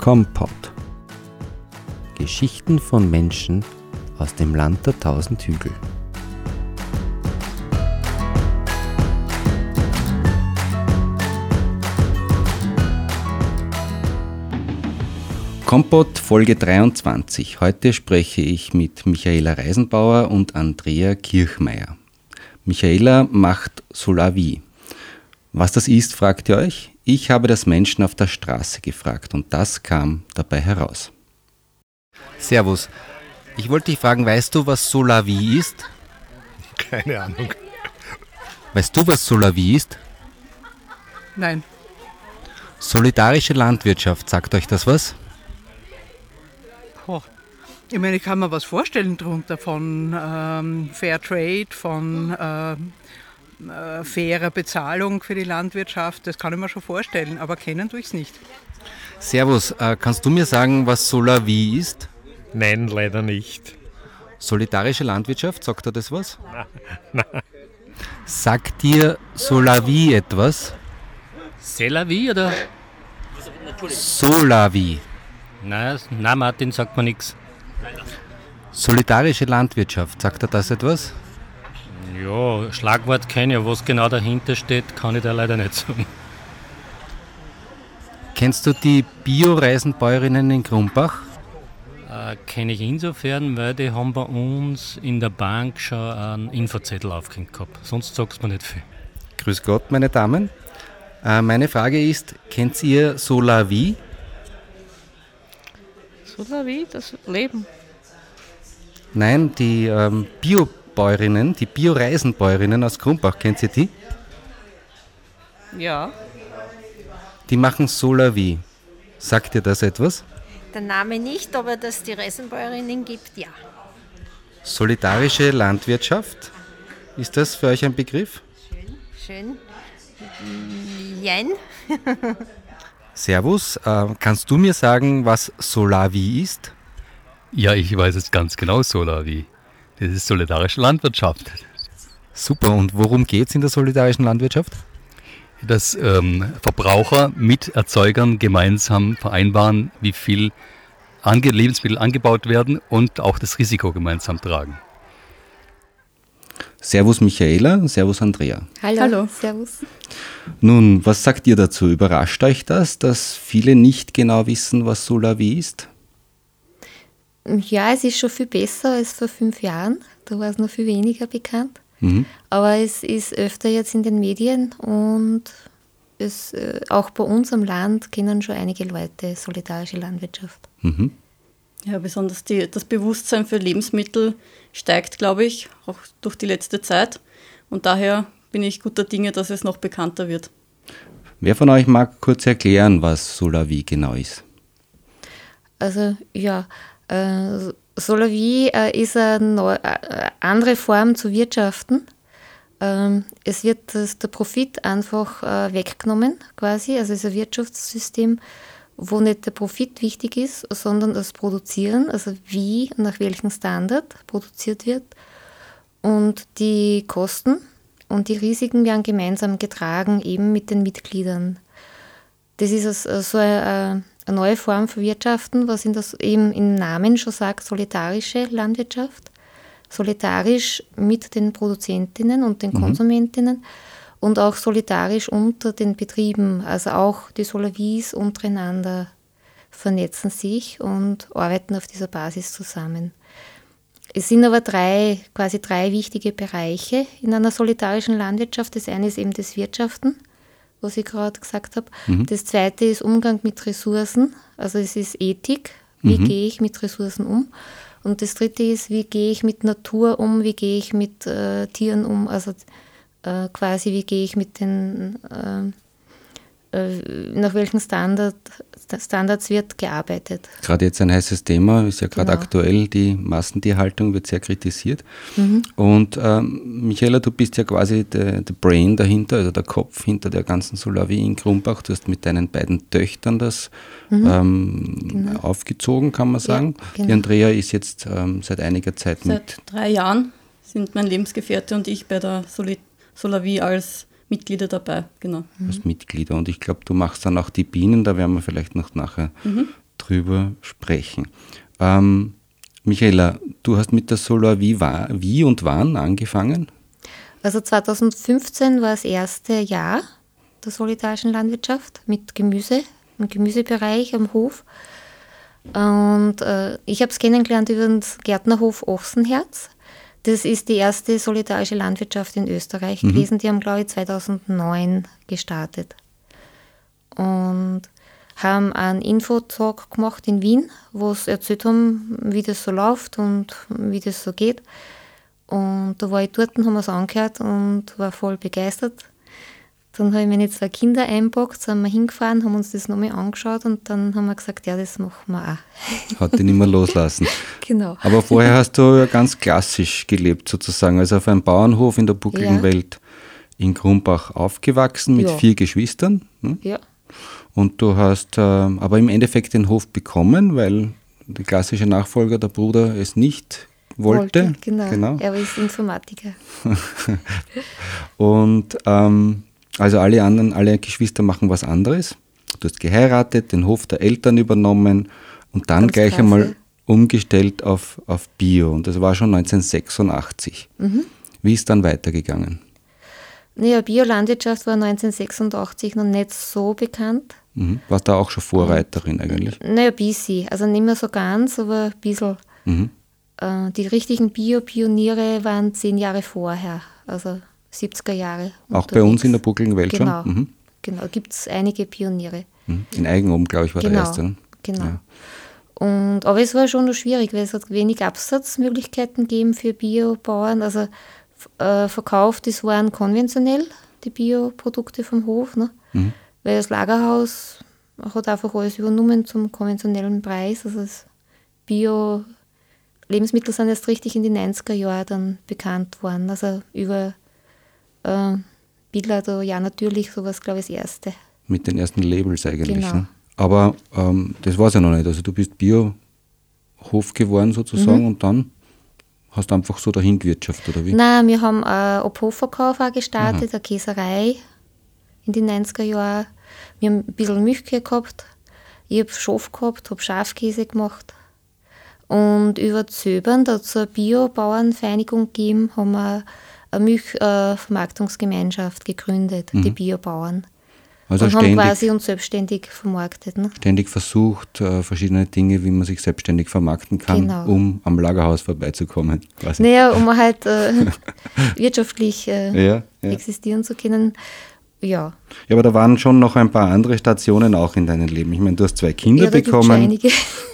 Kompott. Geschichten von Menschen aus dem Land der tausend Hügel. Kompott Folge 23. Heute spreche ich mit Michaela Reisenbauer und Andrea Kirchmeier. Michaela macht Solavi. Was das ist, fragt ihr euch? Ich habe das Menschen auf der Straße gefragt und das kam dabei heraus. Servus. Ich wollte dich fragen, weißt du, was Solavi ist? Keine Ahnung. Weißt du, was Solavi ist? Nein. Solidarische Landwirtschaft, sagt euch das was? Oh. Ich meine, ich kann mir was vorstellen darunter von ähm, Fair Trade, von ähm, äh, fairer Bezahlung für die Landwirtschaft. Das kann ich mir schon vorstellen, aber kennen tue ich es nicht. Servus, äh, kannst du mir sagen, was Solavi ist? Nein, leider nicht. Solidarische Landwirtschaft, sagt er das was? Nein. Sagt dir Solavi etwas? Selavi oder? Solavi. Nein, nein, Martin sagt mir nichts. Solidarische Landwirtschaft, sagt er das etwas? Ja, Schlagwort kenne ich, was genau dahinter steht, kann ich da leider nicht sagen. Kennst du die Bio-Reisenbäuerinnen in Grumbach? Äh, kenne ich insofern, weil die haben bei uns in der Bank schon einen Infozettel aufgehängt gehabt. Sonst sagt es mir nicht viel. Grüß Gott, meine Damen. Äh, meine Frage ist, kennt ihr Solavi? Solavi, das Leben. Nein, die ähm, Biobäuerinnen, die Bio-Reisenbäuerinnen aus Grumbach, kennt ihr die? Ja. Die machen Solavi. Sagt ihr das etwas? Der Name nicht, aber dass es die Reisenbäuerinnen gibt, ja. Solidarische Landwirtschaft, ist das für euch ein Begriff? Schön. Jein. Servus, äh, kannst du mir sagen, was Solavi ist? Ja, ich weiß es ganz genau, Solavi. Das ist solidarische Landwirtschaft. Super, und worum geht es in der solidarischen Landwirtschaft? Dass ähm, Verbraucher mit Erzeugern gemeinsam vereinbaren, wie viel ange Lebensmittel angebaut werden und auch das Risiko gemeinsam tragen. Servus Michaela, Servus Andrea. Hallo. Hallo. Servus. Nun, was sagt ihr dazu? Überrascht euch das, dass viele nicht genau wissen, was Solavi ist? Ja, es ist schon viel besser als vor fünf Jahren. Da war es noch viel weniger bekannt. Mhm. Aber es ist öfter jetzt in den Medien und es, äh, auch bei uns am Land kennen schon einige Leute solidarische Landwirtschaft. Mhm. Ja, besonders die, das Bewusstsein für Lebensmittel steigt, glaube ich, auch durch die letzte Zeit. Und daher bin ich guter Dinge, dass es noch bekannter wird. Wer von euch mag kurz erklären, was Solavi genau ist? Also ja, Solavi äh, ist eine äh, andere Form zu wirtschaften. Ähm, es wird der Profit einfach äh, weggenommen quasi. Also es ist ein Wirtschaftssystem, wo nicht der Profit wichtig ist, sondern das Produzieren, also wie, nach welchem Standard produziert wird. Und die Kosten und die Risiken werden gemeinsam getragen, eben mit den Mitgliedern. Das ist so eine, eine neue Form von Wirtschaften, was in das eben im Namen schon sagt, solidarische Landwirtschaft. Solidarisch mit den Produzentinnen und den Mhm. Konsumentinnen und auch solidarisch unter den Betrieben. Also auch die Solavis untereinander vernetzen sich und arbeiten auf dieser Basis zusammen. Es sind aber drei, quasi drei wichtige Bereiche in einer solidarischen Landwirtschaft. Das eine ist eben das Wirtschaften, was ich gerade gesagt habe. Das zweite ist Umgang mit Ressourcen, also es ist Ethik, wie gehe ich mit Ressourcen um. Und das dritte ist, wie gehe ich mit Natur um, wie gehe ich mit äh, Tieren um, also äh, quasi wie gehe ich mit den, äh, äh, nach welchen Standard, Standards wird gearbeitet. Gerade jetzt ein heißes Thema, ist ja gerade Genau. aktuell, die Massentierhaltung wird sehr kritisiert. Und ähm, Michaela, du bist ja quasi der der Brain dahinter, also der Kopf hinter der ganzen Solavi in Grumbach. Du hast mit deinen beiden Töchtern das ähm, aufgezogen, kann man sagen. Die genau. Andrea ist jetzt ähm, seit einiger Zeit mit. Seit drei Jahren sind mein Lebensgefährte und ich bei der Soli Solavi als Mitglieder dabei. Genau. als Mitglieder. Und ich glaube, du machst dann auch die Bienen, da werden wir vielleicht noch nachher drüber sprechen. Ähm, Michaela, du hast mit der Solar wie, wie und wann angefangen? Also 2015 war das erste Jahr der solidarischen Landwirtschaft mit Gemüse, im Gemüsebereich am Hof. Und äh, ich habe es kennengelernt über den Gärtnerhof Ochsenherz. Das ist die erste solidarische Landwirtschaft in Österreich mhm. gewesen. Die haben, glaube ich, 2009 gestartet. Und haben einen Infotalk gemacht in Wien, wo sie erzählt haben, wie das so läuft und wie das so geht. Und da war ich dort und haben wir es angehört und war voll begeistert. Dann habe ich meine zwei Kinder einpackt, sind wir hingefahren, haben uns das nochmal angeschaut und dann haben wir gesagt, ja, das machen wir auch. Hat dich nicht mehr loslassen. genau. Aber vorher hast du ja ganz klassisch gelebt sozusagen, also auf einem Bauernhof in der buckligen ja. Welt in Grumbach aufgewachsen mit ja. vier Geschwistern. Hm? Ja. Und du hast äh, aber im Endeffekt den Hof bekommen, weil der klassische Nachfolger, der Bruder, es nicht wollte. wollte genau. genau. Er ist Informatiker. und ähm, also alle anderen, alle Geschwister machen was anderes. Du hast geheiratet, den Hof der Eltern übernommen und dann Ganz gleich krass, einmal umgestellt auf, auf Bio. Und das war schon 1986. Mhm. Wie ist dann weitergegangen? Naja, Biolandwirtschaft war 1986 noch nicht so bekannt. Mhm. Warst da auch schon Vorreiterin eigentlich? Naja, bisschen. Also nicht mehr so ganz, aber ein bisschen. Mhm. Äh, die richtigen Bio-Pioniere waren zehn Jahre vorher, also 70er Jahre. Auch bei uns in der buckligen Welt genau. schon? Mhm. Genau, gibt es einige Pioniere. Mhm. In Eigenoben, glaube ich, war genau. der erste. Ne? Genau. Ja. Und, aber es war schon noch schwierig, weil es hat wenig Absatzmöglichkeiten gegeben für Biobauern. Also äh, verkauft, das waren konventionell, die Bioprodukte vom Hof. Ne? Mhm. Weil das Lagerhaus hat einfach alles übernommen zum konventionellen Preis. Also das Bio Lebensmittel sind erst richtig in den 90er Jahren dann bekannt worden. Also über äh, Billa, ja natürlich, sowas glaube ich das erste. Mit den ersten Labels eigentlich. Genau. Ne? Aber ähm, das war es ja noch nicht. Also du bist Biohof geworden sozusagen mhm. und dann hast du einfach so dahin gewirtschaftet, oder wie? Nein, wir haben einen Obhofverkauf auch gestartet, Aha. eine Käserei in den 90er Jahren. Wir haben ein bisschen Milchkühe gehabt. Ich habe Schof gehabt, habe Schafkäse gemacht. Und über Zöbern, da hat es eine Biobauernvereinigung gegeben, haben wir Milchvermarktungsgemeinschaft gegründet, mhm. die Biobauern. Also und haben quasi uns selbstständig vermarktet. Ne? Ständig versucht, äh, verschiedene Dinge, wie man sich selbstständig vermarkten kann, genau. um am Lagerhaus vorbeizukommen. Quasi. Naja, um halt äh, wirtschaftlich äh, ja, ja. existieren zu können. Ja. Ja, aber da waren schon noch ein paar andere Stationen auch in deinem Leben. Ich meine, du hast zwei Kinder ja, bekommen.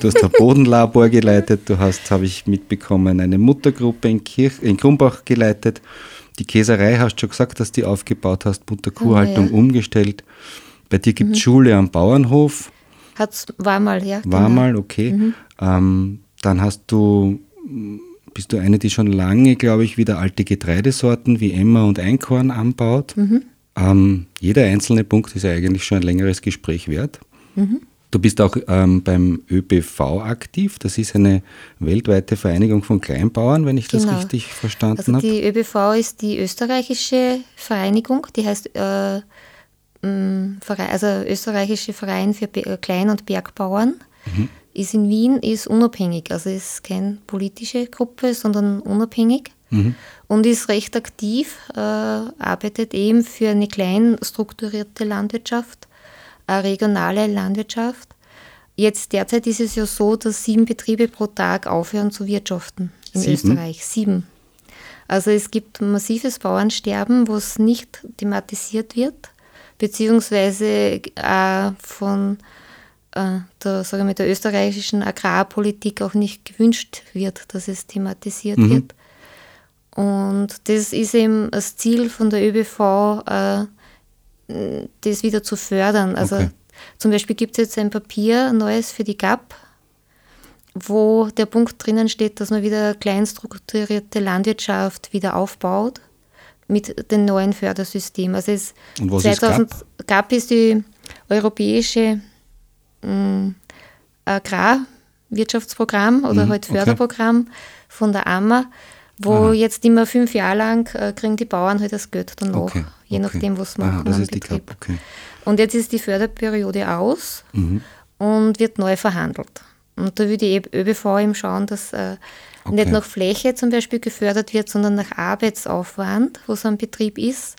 Du hast ein Bodenlabor geleitet. Du hast, habe ich mitbekommen, eine Muttergruppe in, Kirch, in Krumbach geleitet. Die Käserei hast du schon gesagt, dass du die aufgebaut hast, Mutter-Kuhhaltung oh, ja. umgestellt. Bei dir gibt es mhm. Schule am Bauernhof. Hat's, war mal, ja. War genau. mal, okay. Mhm. Ähm, dann hast du, bist du eine, die schon lange, glaube ich, wieder alte Getreidesorten wie Emmer und Einkorn anbaut. Mhm. Ähm, jeder einzelne Punkt ist ja eigentlich schon ein längeres Gespräch wert. Mhm. Du bist auch ähm, beim ÖBV aktiv. Das ist eine weltweite Vereinigung von Kleinbauern, wenn ich das genau. richtig verstanden also habe. Die ÖBV ist die österreichische Vereinigung, die heißt äh, also österreichische Verein für Klein- und Bergbauern. Mhm. Ist in Wien, ist unabhängig, also ist keine politische Gruppe, sondern unabhängig mhm. Und ist recht aktiv, äh, arbeitet eben für eine klein strukturierte Landwirtschaft eine regionale Landwirtschaft. Jetzt derzeit ist es ja so, dass sieben Betriebe pro Tag aufhören zu wirtschaften in sieben? Österreich. Sieben. Also es gibt massives Bauernsterben, wo es nicht thematisiert wird, beziehungsweise auch von äh, der, sagen wir, der österreichischen Agrarpolitik auch nicht gewünscht wird, dass es thematisiert mhm. wird. Und das ist eben das Ziel von der ÖBV, äh, das wieder zu fördern. Also okay. zum Beispiel gibt es jetzt ein Papier, ein neues für die GAP, wo der Punkt drinnen steht, dass man wieder kleinstrukturierte Landwirtschaft wieder aufbaut mit dem neuen Fördersystem. Also es Und was 2000 ist GAP? GAP ist die europäische äh, Agrarwirtschaftsprogramm oder mhm, halt Förderprogramm okay. von der AMA wo Aha. jetzt immer fünf Jahre lang äh, kriegen die Bauern halt das Geld danach, okay. je okay. nachdem, was sie machen das ist Betrieb. Okay. Und jetzt ist die Förderperiode aus mhm. und wird neu verhandelt. Und da würde die ÖBV eben schauen, dass äh, nicht nach Fläche zum Beispiel gefördert wird, sondern nach Arbeitsaufwand, wo so ein Betrieb ist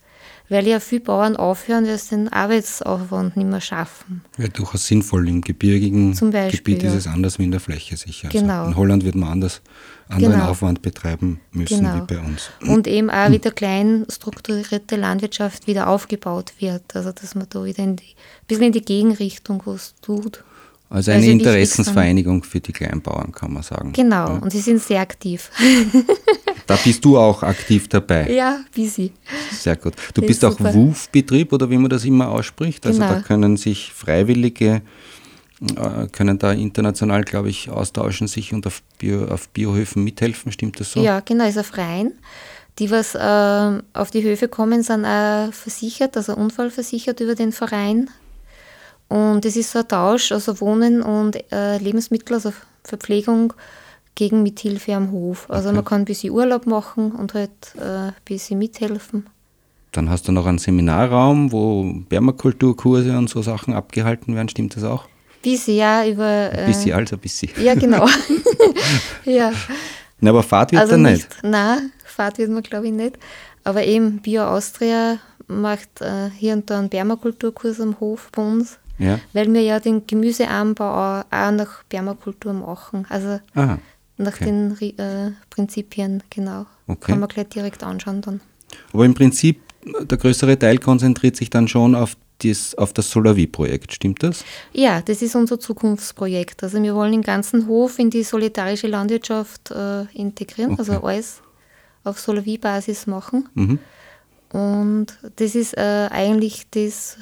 weil ja viele Bauern aufhören, weil sie den Arbeitsaufwand nicht mehr schaffen. Ja, durchaus sinnvoll. Im gebirgigen Beispiel, Gebiet ist es anders wie in der Fläche sicher. Also genau. Also in Holland wird man anders anderen genau. Aufwand betreiben müssen genau. wie bei uns. Und eben auch wieder klein strukturierte Landwirtschaft wieder aufgebaut wird. Also dass man da wieder ein bisschen in die Gegenrichtung was tut. Also eine Interessensvereinigung für die Kleinbauern, kann man sagen. Genau, ja. und sie sind sehr aktiv. Da bist du auch aktiv dabei. Ja, busy. Sehr gut. Du das bist auch WUF-Betrieb oder wie man das immer ausspricht. Also genau. da können sich Freiwillige, äh, können da international, glaube ich, austauschen, sich und auf, Bio, auf Biohöfen mithelfen. Stimmt das so? Ja, genau, ist ein Verein. Die, was äh, auf die Höfe kommen, sind auch versichert, also unfallversichert über den Verein. Und es ist so ein Tausch, also Wohnen und äh, Lebensmittel, also Verpflegung gegen Mithilfe am Hof. Also okay. man kann ein bisschen Urlaub machen und halt äh, ein bisschen mithelfen. Dann hast du noch einen Seminarraum, wo Permakulturkurse und so Sachen abgehalten werden, stimmt das auch? Bisschen, ja, über. Äh, bisschen, also bisschen. Ja, genau. ja. Na, aber Fahrt wird also da nicht. nicht. Nein, Fahrt wird man glaube ich nicht. Aber eben Bio Austria macht äh, hier und da einen Permakulturkurs am Hof bei uns. Ja. Weil wir ja den Gemüseanbau auch, nach Permakultur machen. Also Aha. Nach okay. den äh, Prinzipien, genau. Okay. Kann man gleich direkt anschauen dann. Aber im Prinzip, der größere Teil konzentriert sich dann schon auf das, auf das Solavi-Projekt, stimmt das? Ja, das ist unser Zukunftsprojekt. Also wir wollen den ganzen Hof in die solidarische Landwirtschaft äh, integrieren, okay. also alles auf Solavi-Basis machen. Mhm. Und das ist äh, eigentlich das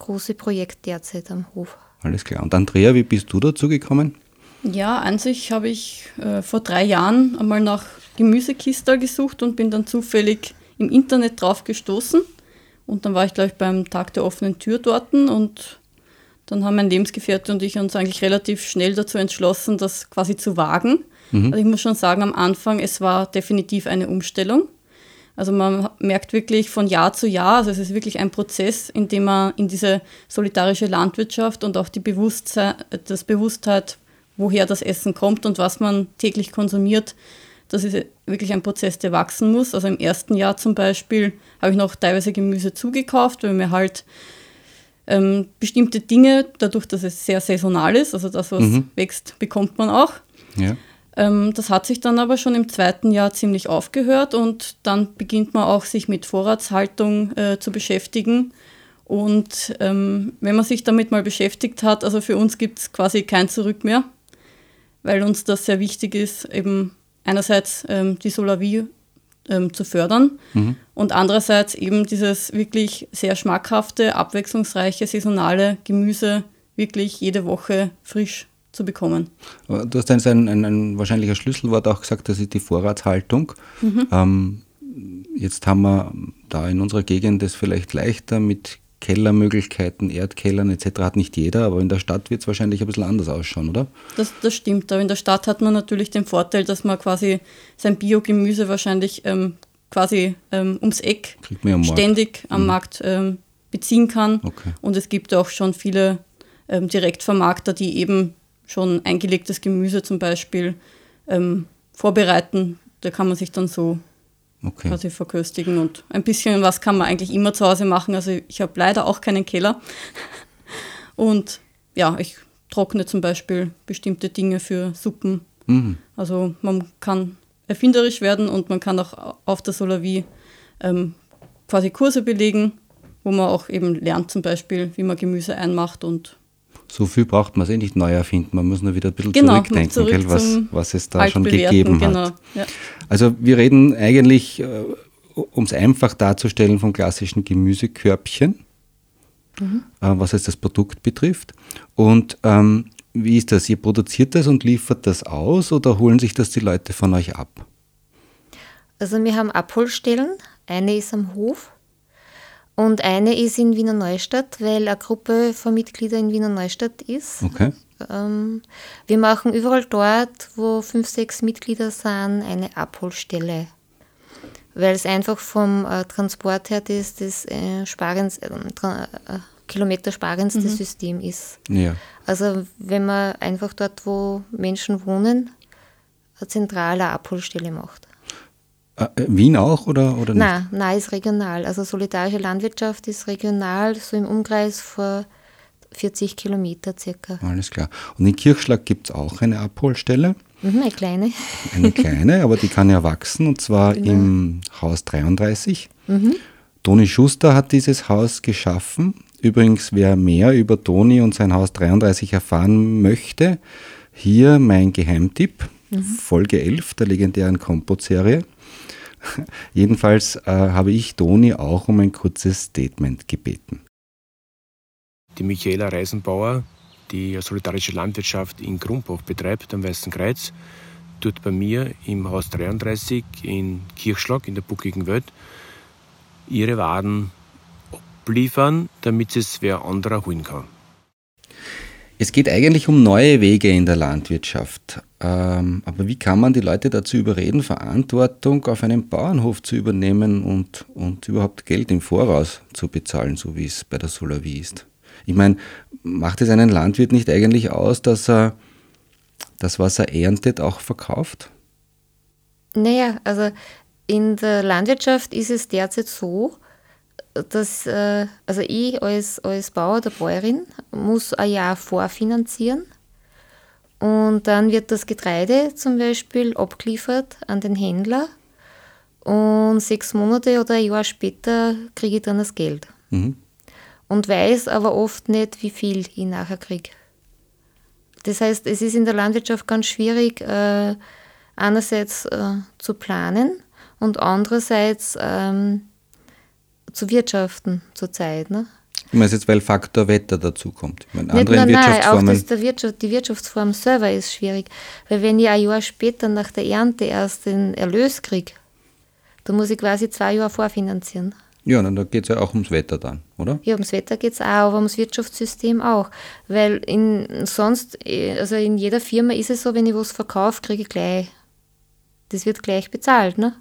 große Projekt derzeit am Hof. Alles klar. Und Andrea, wie bist du dazu gekommen? Ja, an sich habe ich äh, vor drei Jahren einmal nach Gemüsekistel gesucht und bin dann zufällig im Internet drauf gestoßen. Und dann war ich gleich beim Tag der offenen Tür dort und dann haben mein Lebensgefährte und ich uns eigentlich relativ schnell dazu entschlossen, das quasi zu wagen. Mhm. Also ich muss schon sagen, am Anfang, es war definitiv eine Umstellung. Also man merkt wirklich von Jahr zu Jahr, also es ist wirklich ein Prozess, in dem man in diese solidarische Landwirtschaft und auch die Bewusstsein, das Bewusstheit woher das Essen kommt und was man täglich konsumiert. Das ist wirklich ein Prozess, der wachsen muss. Also im ersten Jahr zum Beispiel habe ich noch teilweise Gemüse zugekauft, weil mir halt ähm, bestimmte Dinge, dadurch, dass es sehr saisonal ist, also das, was mhm. wächst, bekommt man auch. Ja. Ähm, das hat sich dann aber schon im zweiten Jahr ziemlich aufgehört und dann beginnt man auch sich mit Vorratshaltung äh, zu beschäftigen. Und ähm, wenn man sich damit mal beschäftigt hat, also für uns gibt es quasi kein Zurück mehr weil uns das sehr wichtig ist, eben einerseits ähm, die Solarie ähm, zu fördern mhm. und andererseits eben dieses wirklich sehr schmackhafte, abwechslungsreiche, saisonale Gemüse wirklich jede Woche frisch zu bekommen. Du hast ein, ein, ein wahrscheinlicher Schlüsselwort auch gesagt, das ist die Vorratshaltung. Mhm. Ähm, jetzt haben wir da in unserer Gegend das vielleicht leichter mit Kellermöglichkeiten, Erdkellern etc. hat nicht jeder, aber in der Stadt wird es wahrscheinlich ein bisschen anders ausschauen, oder? Das, das stimmt, aber in der Stadt hat man natürlich den Vorteil, dass man quasi sein Biogemüse wahrscheinlich ähm, quasi ähm, ums Eck am ständig am mhm. Markt ähm, beziehen kann. Okay. Und es gibt auch schon viele ähm, Direktvermarkter, die eben schon eingelegtes Gemüse zum Beispiel ähm, vorbereiten. Da kann man sich dann so okay. quasi verköstigen. Und ein bisschen was kann man eigentlich immer zu Hause machen. Also ich habe leider auch keinen Keller. Und ja, ich trockne zum Beispiel bestimmte Dinge für Suppen. Mhm. Also man kann erfinderisch werden und man kann auch auf der Solavi ähm, quasi Kurse belegen, wo man auch eben lernt zum Beispiel, wie man Gemüse einmacht und so viel braucht man es eh nicht neu erfinden. Man muss nur wieder ein bisschen genau, zurückdenken, zurück gell, was, was es da schon gegeben genau, hat. Ja. Also wir reden eigentlich, äh, um es einfach darzustellen, vom klassischen Gemüsekörbchen, mhm. äh, was jetzt das Produkt betrifft. Und ähm, wie ist das? Ihr produziert das und liefert das aus oder holen sich das die Leute von euch ab? Also wir haben Abholstellen. Eine ist am Hof und eine ist in Wiener Neustadt, weil eine Gruppe von Mitgliedern in Wiener Neustadt ist. Okay. Ähm, wir machen überall dort, wo fünf, sechs Mitglieder sind, eine Abholstelle. Weil es einfach vom äh, Transport her das, das äh, Sparens, äh, kilometersparendste mhm. System ist. Ja. Also wenn man einfach dort, wo Menschen wohnen, eine zentrale Abholstelle macht. Äh, äh, Wien auch oder, oder nicht? Nein, nein, ist regional. Also solidarische Landwirtschaft ist regional, so im Umkreis vor 40 Kilometer circa. Alles klar. Und in Kirchschlag gibt es auch eine Abholstelle. Mhm, eine kleine. Eine kleine, aber die kann ja wachsen und zwar genau. im Haus 33. Mhm. Toni Schuster hat dieses Haus geschaffen. Übrigens, wer mehr über Toni und sein Haus 33 erfahren möchte, hier mein Geheimtipp, mhm. Folge 11 der legendären Kompot-Serie. Jedenfalls äh, habe ich Toni auch um ein kurzes Statement gebeten. Die Michaela Reisenbauer, die solidarische Landwirtschaft in Krumbach betreibt, am Weißen Kreuz, tut bei mir im Haus 33 in Kirchschlag in der buckigen Welt ihre Waden abliefern, damit es wer anderer holen kann. Es geht eigentlich um neue Wege in der Landwirtschaft. Ähm, aber wie kann man die Leute dazu überreden, Verantwortung auf einem Bauernhof zu übernehmen und, und überhaupt Geld im Voraus zu bezahlen, so wie es bei der Solavie ist? Ich meine, macht es einen Landwirt nicht eigentlich aus, dass er das, was er erntet, auch verkauft? Naja, also in der Landwirtschaft ist es derzeit so, dass äh, also ich als, als Bauer oder Bäuerin muss ein Jahr vorfinanzieren und dann wird das Getreide zum Beispiel abgeliefert an den Händler und sechs Monate oder ein Jahr später kriege ich dann das Geld. Mhm. Und weiß aber oft nicht, wie viel ich nachher kriege. Das heißt, es ist in der Landwirtschaft ganz schwierig, äh, einerseits äh, zu planen und andererseits ähm, zu wirtschaften zurzeit. Ne? Ich meine jetzt, weil Faktor Wetter dazu kommt. Ich meine, andere nein, nein, auch das, Wirtschaft, die Wirtschaftsform selber ist schwierig. Weil wenn ich ein Jahr später nach der Ernte erst den Erlös kriege, dann muss ich quasi zwei Jahre vorfinanzieren. Ja, dann da geht es ja auch ums Wetter dann, oder? Ja, ums Wetter geht es auch, aber ums Wirtschaftssystem auch. Weil in, sonst, also in jeder Firma ist es so, wenn ich was verkaufe, kriege ich gleich. Das wird gleich bezahlt, ne?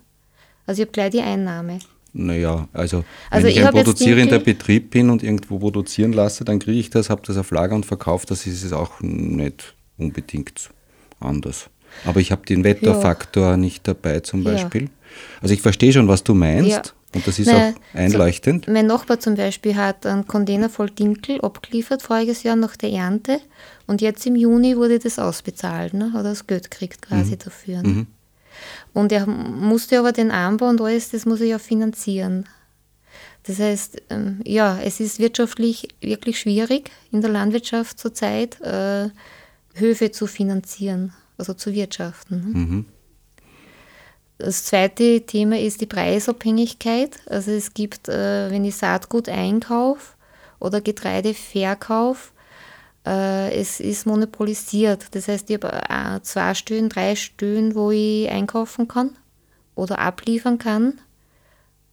Also ich habe gleich die Einnahme. Naja, also, also wenn ich, ich ein produzierender Betrieb bin und irgendwo produzieren lasse, dann kriege ich das, habe das auf Lager und verkaufe das, ist es auch nicht unbedingt anders. Aber ich habe den Wetterfaktor ja. nicht dabei zum Beispiel. Ja. Also ich verstehe schon, was du meinst. Ja. Und das ist Nein, auch einleuchtend. So, mein Nachbar zum Beispiel hat einen Container voll Dinkel abgeliefert voriges Jahr nach der Ernte und jetzt im Juni wurde das ausbezahlt, ne? hat er das Geld gekriegt quasi mhm. dafür. Ne? Mhm. Und er musste aber den Anbau und alles, das muss er ja finanzieren. Das heißt, ähm, ja, es ist wirtschaftlich wirklich schwierig in der Landwirtschaft zurzeit, äh, Höfe zu finanzieren, also zu wirtschaften. Ne? Mhm. Das zweite Thema ist die Preisabhängigkeit. Also es gibt, äh, wenn ich Saatgut einkaufe oder Getreide verkaufe, es ist monopolisiert. Das heißt, ich habe äh, zwei Stühlen, drei Stühlen, wo ich einkaufen kann oder abliefern kann,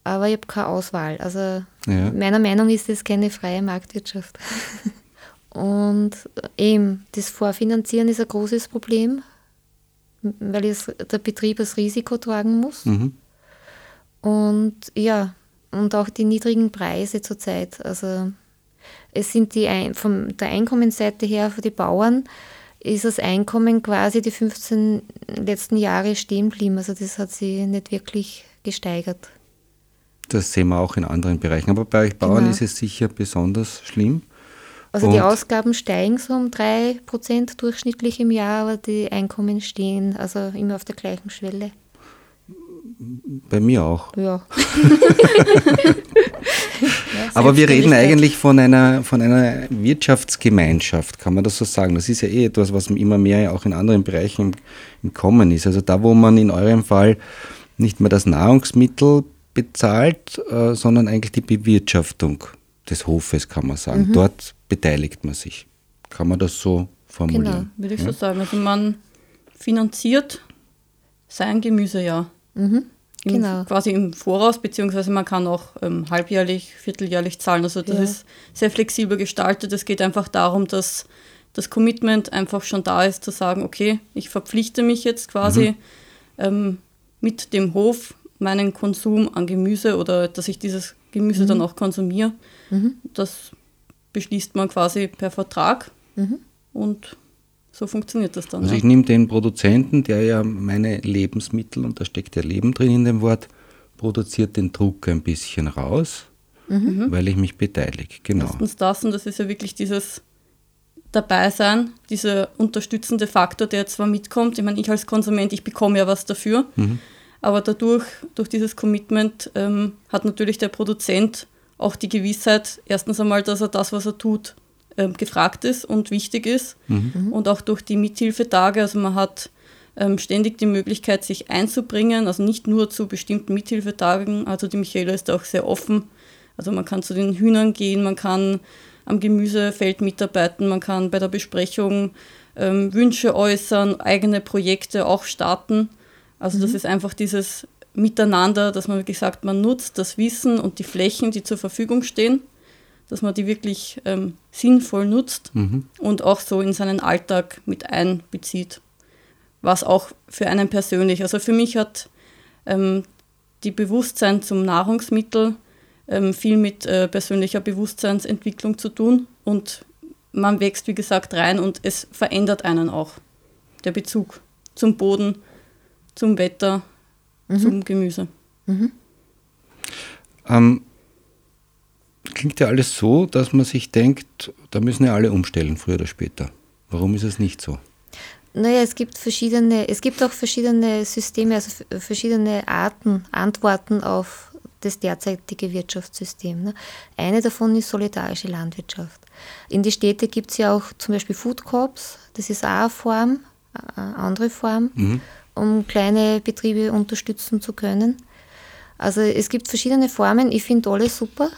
aber ich habe keine Auswahl. Also ja. meiner Meinung nach ist das keine freie Marktwirtschaft. Und eben, das Vorfinanzieren ist ein großes Problem, weil es, der Betrieb das Risiko tragen muss. Mhm. Und ja, und auch die niedrigen Preise zurzeit. Also es sind die von der Einkommensseite her für die Bauern ist das Einkommen quasi die 15 letzten Jahre stehen geblieben. Also das hat sich nicht wirklich gesteigert. Das sehen wir auch in anderen Bereichen. Aber bei euch Bauern genau. ist es sicher besonders schlimm. Also Und die Ausgaben steigen so um 3% durchschnittlich im Jahr, aber die Einkommen stehen also immer auf der gleichen Schwelle. Bei mir auch. Ja. Aber wir reden eigentlich von einer, von einer Wirtschaftsgemeinschaft, kann man das so sagen? Das ist ja eh etwas, was immer mehr auch in anderen Bereichen im, im Kommen ist. Also da, wo man in eurem Fall nicht mehr das Nahrungsmittel bezahlt, äh, sondern eigentlich die Bewirtschaftung des Hofes, kann man sagen. Mhm. Dort beteiligt man sich. Kann man das so formulieren? Genau, würde ich ja? so sagen. Also man finanziert sein Gemüse ja. Mhm. Im, genau. Quasi im Voraus, beziehungsweise man kann auch ähm, halbjährlich, vierteljährlich zahlen. Also das ja. ist sehr flexibel gestaltet. Es geht einfach darum, dass das Commitment einfach schon da ist, zu sagen, okay, ich verpflichte mich jetzt quasi mhm. ähm, mit dem Hof meinen Konsum an Gemüse oder dass ich dieses Gemüse mhm. dann auch konsumiere. Mhm. Das beschließt man quasi per Vertrag mhm. und so funktioniert das dann. Also ja. ich nehme den Produzenten, der ja meine Lebensmittel, und da steckt ja Leben drin in dem Wort, produziert den Druck ein bisschen raus, mhm. weil ich mich beteilige. Genau. Erstens das, und das ist ja wirklich dieses Dabeisein, dieser unterstützende Faktor, der zwar mitkommt. Ich meine, ich als Konsument, ich bekomme ja was dafür, mhm. aber dadurch, durch dieses Commitment, ähm, hat natürlich der Produzent auch die Gewissheit, erstens einmal, dass er das, was er tut, ähm, gefragt ist und wichtig ist. Mhm. mhm. Und auch durch die Mithilfetage, also man hat ähm, ständig die Möglichkeit, sich einzubringen, also nicht nur zu bestimmten Mithilfetagen. Also die Michaela ist auch sehr offen. Also man kann zu den Hühnern gehen, man kann am Gemüsefeld mitarbeiten, man kann bei der Besprechung ähm, Wünsche äußern, eigene Projekte auch starten. Also mhm. das ist einfach dieses Miteinander, dass man wirklich sagt, man nutzt das Wissen und die Flächen, die zur Verfügung stehen dass man die wirklich ähm, sinnvoll nutzt mhm. und auch so in seinen Alltag mit einbezieht. Was auch für einen persönlich, also für mich hat ähm, die Bewusstsein zum Nahrungsmittel ähm, viel mit äh, persönlicher Bewusstseinsentwicklung zu tun und man wächst, wie gesagt, rein und es verändert einen auch. Der Bezug zum Boden, zum Wetter, mhm. zum Gemüse. Mhm. Ähm, klingt ja alles so, dass man sich denkt, da müssen ja alle umstellen, früher oder später. Warum ist es nicht so? Naja, es gibt verschiedene, es gibt auch verschiedene Systeme, also verschiedene Arten, Antworten auf das derzeitige Wirtschaftssystem. Ne? Eine davon ist solidarische Landwirtschaft. In die Städte gibt es ja auch zum Beispiel Food Corps, das ist auch eine Form, eine andere Form, mhm. um kleine Betriebe unterstützen zu können. Also es gibt verschiedene Formen, ich finde alle super,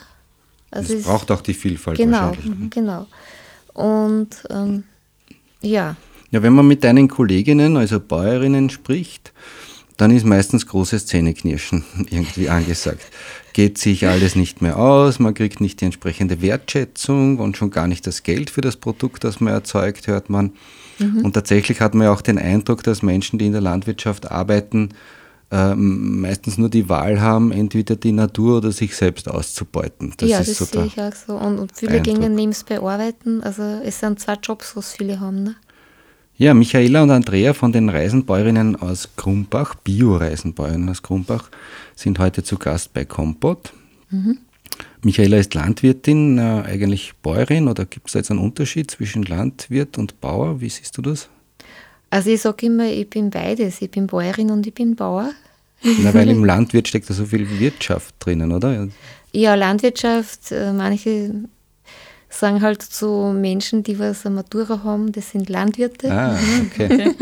also es braucht auch die Vielfalt genau, wahrscheinlich. Mhm. Genau. Und ähm, ja. Ja, wenn man mit deinen Kolleginnen, also Bäuerinnen spricht, dann ist meistens großes Zähneknirschen irgendwie angesagt. Geht sich alles nicht mehr aus, man kriegt nicht die entsprechende Wertschätzung und schon gar nicht das Geld für das Produkt, das man erzeugt, hört man. Mhm. Und tatsächlich hat man ja auch den Eindruck, dass Menschen, die in der Landwirtschaft arbeiten, äh, meistens nur die Wahl haben, entweder die Natur oder sich selbst auszubeuten. Das ja, das so sehe ich auch so. Und, und viele Eindruck. gehen nebenbei arbeiten. Also es sind zwei Jobs, was viele haben. Ne? Ja, Michaela und Andrea von den Reisenbäuerinnen aus Krumbach, Bio-Reisenbäuerinnen aus Krumbach, sind heute zu Gast bei Kompott. Mhm. Michaela ist Landwirtin, äh, eigentlich Bäuerin oder gibt es da jetzt einen Unterschied zwischen Landwirt und Bauer? Wie siehst du das? Also ich sage immer, ich bin beides. Ich bin Bäuerin und ich bin Bauer. Na, weil im Landwirt steckt da so viel Wirtschaft drinnen, oder? Ja, Landwirtschaft, äh, manche sagen halt zu Menschen, die was eine Matura haben, das sind Landwirte. Ah, okay.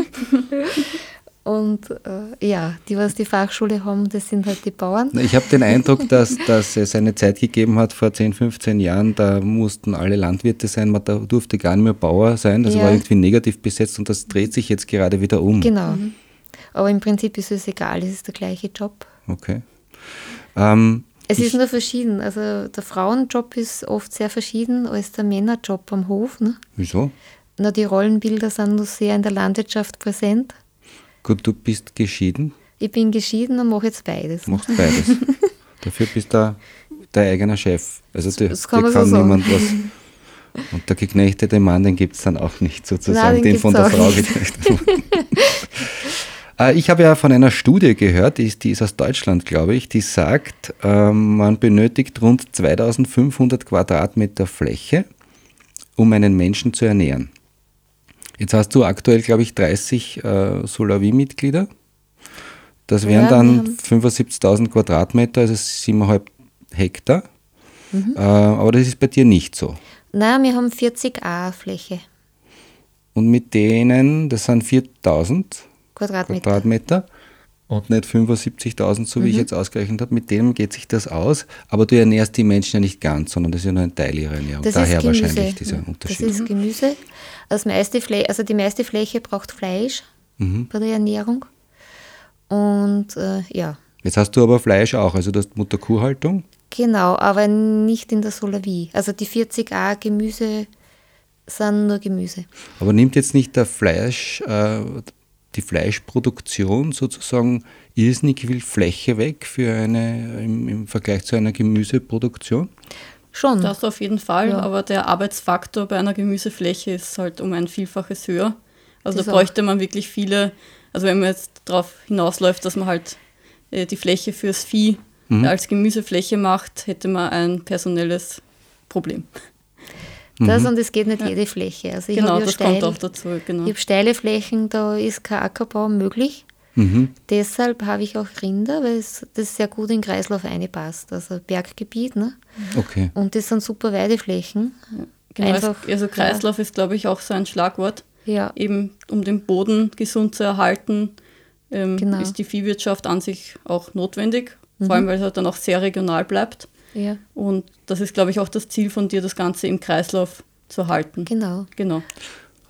Und äh, ja, die, was die Fachschule haben, das sind halt die Bauern. Ich habe den Eindruck, dass, dass es eine Zeit gegeben hat, vor 10, 15 Jahren, da mussten alle Landwirte sein, man durfte gar nicht mehr Bauer sein. Das ja. war irgendwie negativ besetzt und das dreht sich jetzt gerade wieder um. Genau. Mhm. Aber im Prinzip ist es egal, es ist der gleiche Job. Okay. Ähm, es ist nur verschieden. Also der Frauenjob ist oft sehr verschieden als der Männerjob am Hof. Ne? Wieso? Na, die Rollenbilder sind nur sehr in der Landwirtschaft präsent. Gut, du bist geschieden? Ich bin geschieden und mache jetzt beides. Machst beides. Dafür bist du dein eigener Chef. Also dir, das kann, dir kann so niemand was. Und der geknechtete Mann, den gibt es dann auch nicht sozusagen, Nein, den, den von der Frau geknechteten Mann. Äh, ich habe ja von einer Studie gehört, die ist, die ist aus Deutschland, glaube ich, die sagt, ähm, man benötigt rund 2500 Quadratmeter Fläche, um einen Menschen zu ernähren. Jetzt hast du aktuell, glaube ich, 30 äh, Solavi-Mitglieder. Das wären ja, dann 75.000 Quadratmeter, also 7,5 Hektar. Mhm. Äh, aber das ist bei dir nicht so. Nein, wir haben 40 A Fläche. Und mit denen, das sind 4.000 Quadratmeter. Quadratmeter und nicht 75.000, so wie mhm. ich jetzt ausgerechnet habe. Mit denen geht sich das aus, aber du ernährst die Menschen ja nicht ganz, sondern das ist ja nur ein Teil ihrer Ernährung. Das Daher wahrscheinlich dieser Unterschied. Das ist Gemüse. Das meiste also die meiste Fläche braucht Fleisch mhm. bei der Ernährung. Und äh, ja. Jetzt hast du aber Fleisch auch, also du hast Mutterkuhhaltung. Genau, aber nicht in der Solavie. Also die 40a Gemüse sind nur Gemüse. Aber nimmt jetzt nicht der Fleisch, äh, die Fleischproduktion sozusagen irrsinnig viel Fläche weg für eine, im, im Vergleich zu einer Gemüseproduktion? Schon. Das auf jeden Fall, Ja. aber der Arbeitsfaktor bei einer Gemüsefläche ist halt um ein Vielfaches höher. Also Das da auch. bräuchte man wirklich viele, also wenn man jetzt darauf hinausläuft, dass man halt äh, die Fläche fürs Vieh Mhm. als Gemüsefläche macht, hätte man ein personelles Problem. Das Mhm. und es geht nicht jede Fläche. Also ich genau, habe ja das steil, kommt auch dazu. Genau. ich habe steile Flächen, da ist kein Ackerbau möglich. Mhm. Deshalb habe ich auch Rinder, weil es, das sehr gut in den Kreislauf einpasst. Also Berggebiet, ne? Okay. Und das sind super Weideflächen. Genau, Einfach, also Kreislauf ist, glaube ich, auch so ein Schlagwort. Ja, Eben um den Boden gesund zu erhalten, ähm, Genau. ist die Viehwirtschaft an sich auch notwendig. Mhm. Vor allem, weil es halt dann auch sehr regional bleibt. Ja, Und das ist, glaube ich, auch das Ziel von dir, das Ganze im Kreislauf zu halten. genau. Genau.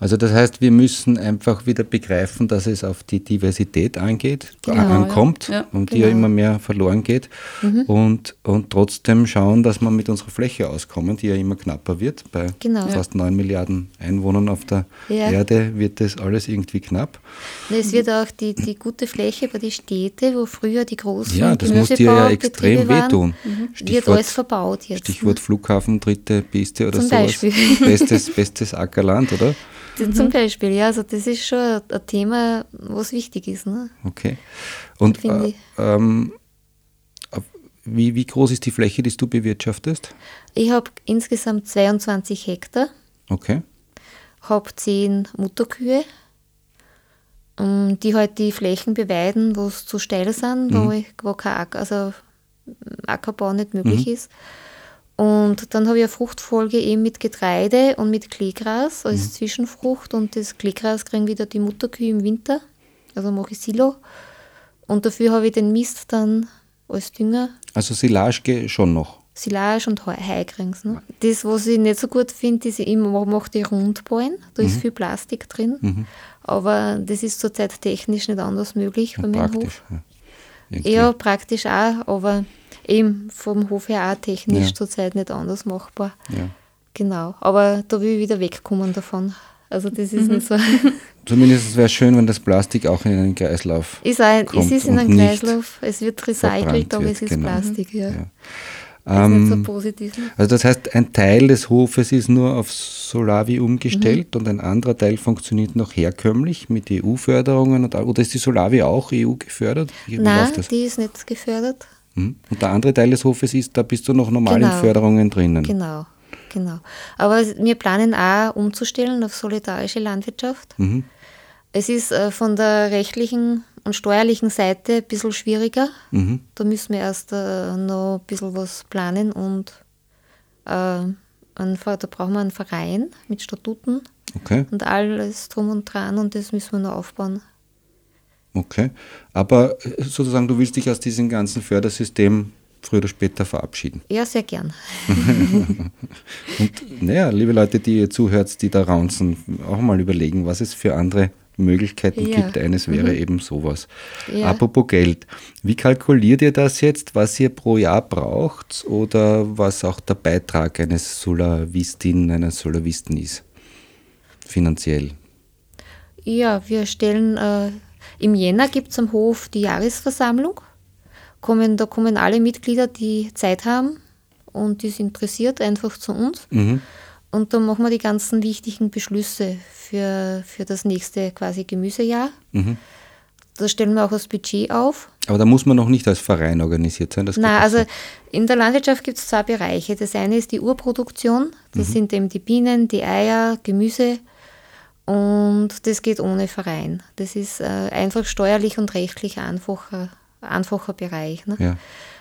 Also das heißt, wir müssen einfach wieder begreifen, dass es auf die Diversität angeht, Genau, ankommt ja. Ja, und die ja genau. immer mehr verloren geht und, und trotzdem schauen, dass wir mit unserer Fläche auskommen, die ja immer knapper wird. Bei Genau. fast 9 Milliarden Einwohnern auf der Ja. Erde wird das alles irgendwie knapp. Es wird auch die, die gute Fläche bei den Städten, wo früher die großen Ja, das muss dir ja extrem Gemüsebaubetriebe waren, wehtun. wird alles verbaut jetzt. Stichwort Flughafen, dritte Piste oder. Beispiel. Bestes, bestes Ackerland, oder? Ne? Zum Beispiel, ja, also das ist schon ein Thema, was wichtig ist. Ne? Okay. Und äh, ähm, wie, wie groß ist die Fläche, die du bewirtschaftest? Ich habe insgesamt 22 Hektar, Okay. habe 10 Mutterkühe, ähm, die halt die Flächen beweiden, wo es zu steil sind, wo, ich, wo kein Acker, also Ackerbau nicht möglich ist. Und dann habe ich eine Fruchtfolge eben mit Getreide und mit Kleegras als Zwischenfrucht und das Kleegras kriegen wieder die Mutterkühe im Winter, also mache ich Silo. Und dafür habe ich den Mist dann als Dünger Also Silage schon noch. Silage und Heu Heu kriegen sie, ne? Das, was ich nicht so gut finde, ist, ich mache die Rundballen. Da ist viel Plastik drin. Aber das ist zurzeit technisch nicht anders möglich bei meinem Praktisch. Hof. Ja. Irgendwie. Ja, praktisch auch, aber eben vom Hof her auch technisch Ja. zurzeit nicht anders machbar. Ja. Genau. Aber da will ich wieder wegkommen davon. Also das ist nicht so. Zumindest wäre es schön, wenn das Plastik auch in einen Kreislauf ist ein, es kommt ist in einem nicht Kreislauf, es wird verbrannt recycelt, aber wird, es ist genau. Plastik, ja. Ja. Das ist nicht so Ähm, positiv. ne? also das heißt, ein Teil des Hofes ist nur auf Solavi Mhm. umgestellt und ein anderer Teil funktioniert noch herkömmlich mit EU-Förderungen und all- oder ist die Solavi auch EU gefördert? Wie, wie Nein, läuft das? die ist nicht gefördert. Mhm. Und der andere Teil des Hofes ist, da bist du noch normal in Genau. Förderungen drinnen. Genau, genau. Aber wir planen auch umzustellen auf solidarische Landwirtschaft. Mhm. Es ist äh, von der rechtlichen und steuerlichen Seite ein bisschen schwieriger. Mhm. Da müssen wir erst äh, noch ein bisschen was planen und äh, da brauchen wir einen Verein mit Statuten Okay, und alles drum und dran und das müssen wir noch aufbauen. Okay. Aber äh, sozusagen, du willst dich aus diesem ganzen Fördersystem früher oder später verabschieden. Ja, sehr gern. Und naja, liebe Leute, die ihr zuhört, die da raunzen, auch mal überlegen, was es für andere Möglichkeiten Ja. gibt. Eines wäre eben sowas. Ja. Apropos Geld, wie kalkuliert ihr das jetzt, was ihr pro Jahr braucht oder was auch der Beitrag eines Solavistin, eines Solavisten ist? Finanziell. Ja, wir stellen, äh, im Jänner gibt es am Hof die Jahresversammlung. Kommen, da kommen alle Mitglieder, die Zeit haben und die sind interessiert, einfach zu uns. Mhm. Und dann machen wir die ganzen wichtigen Beschlüsse für, für das nächste quasi Gemüsejahr. Mhm. Da stellen wir auch das Budget auf. Aber da muss man noch nicht als Verein organisiert sein. Das Nein, also so. in der Landwirtschaft gibt es zwei Bereiche. Das eine ist die Urproduktion, das Mhm. sind eben die Bienen, die Eier, Gemüse und das geht ohne Verein. Das ist äh, einfach steuerlich und rechtlich einfacher, einfacher Bereich. Ne? Ja.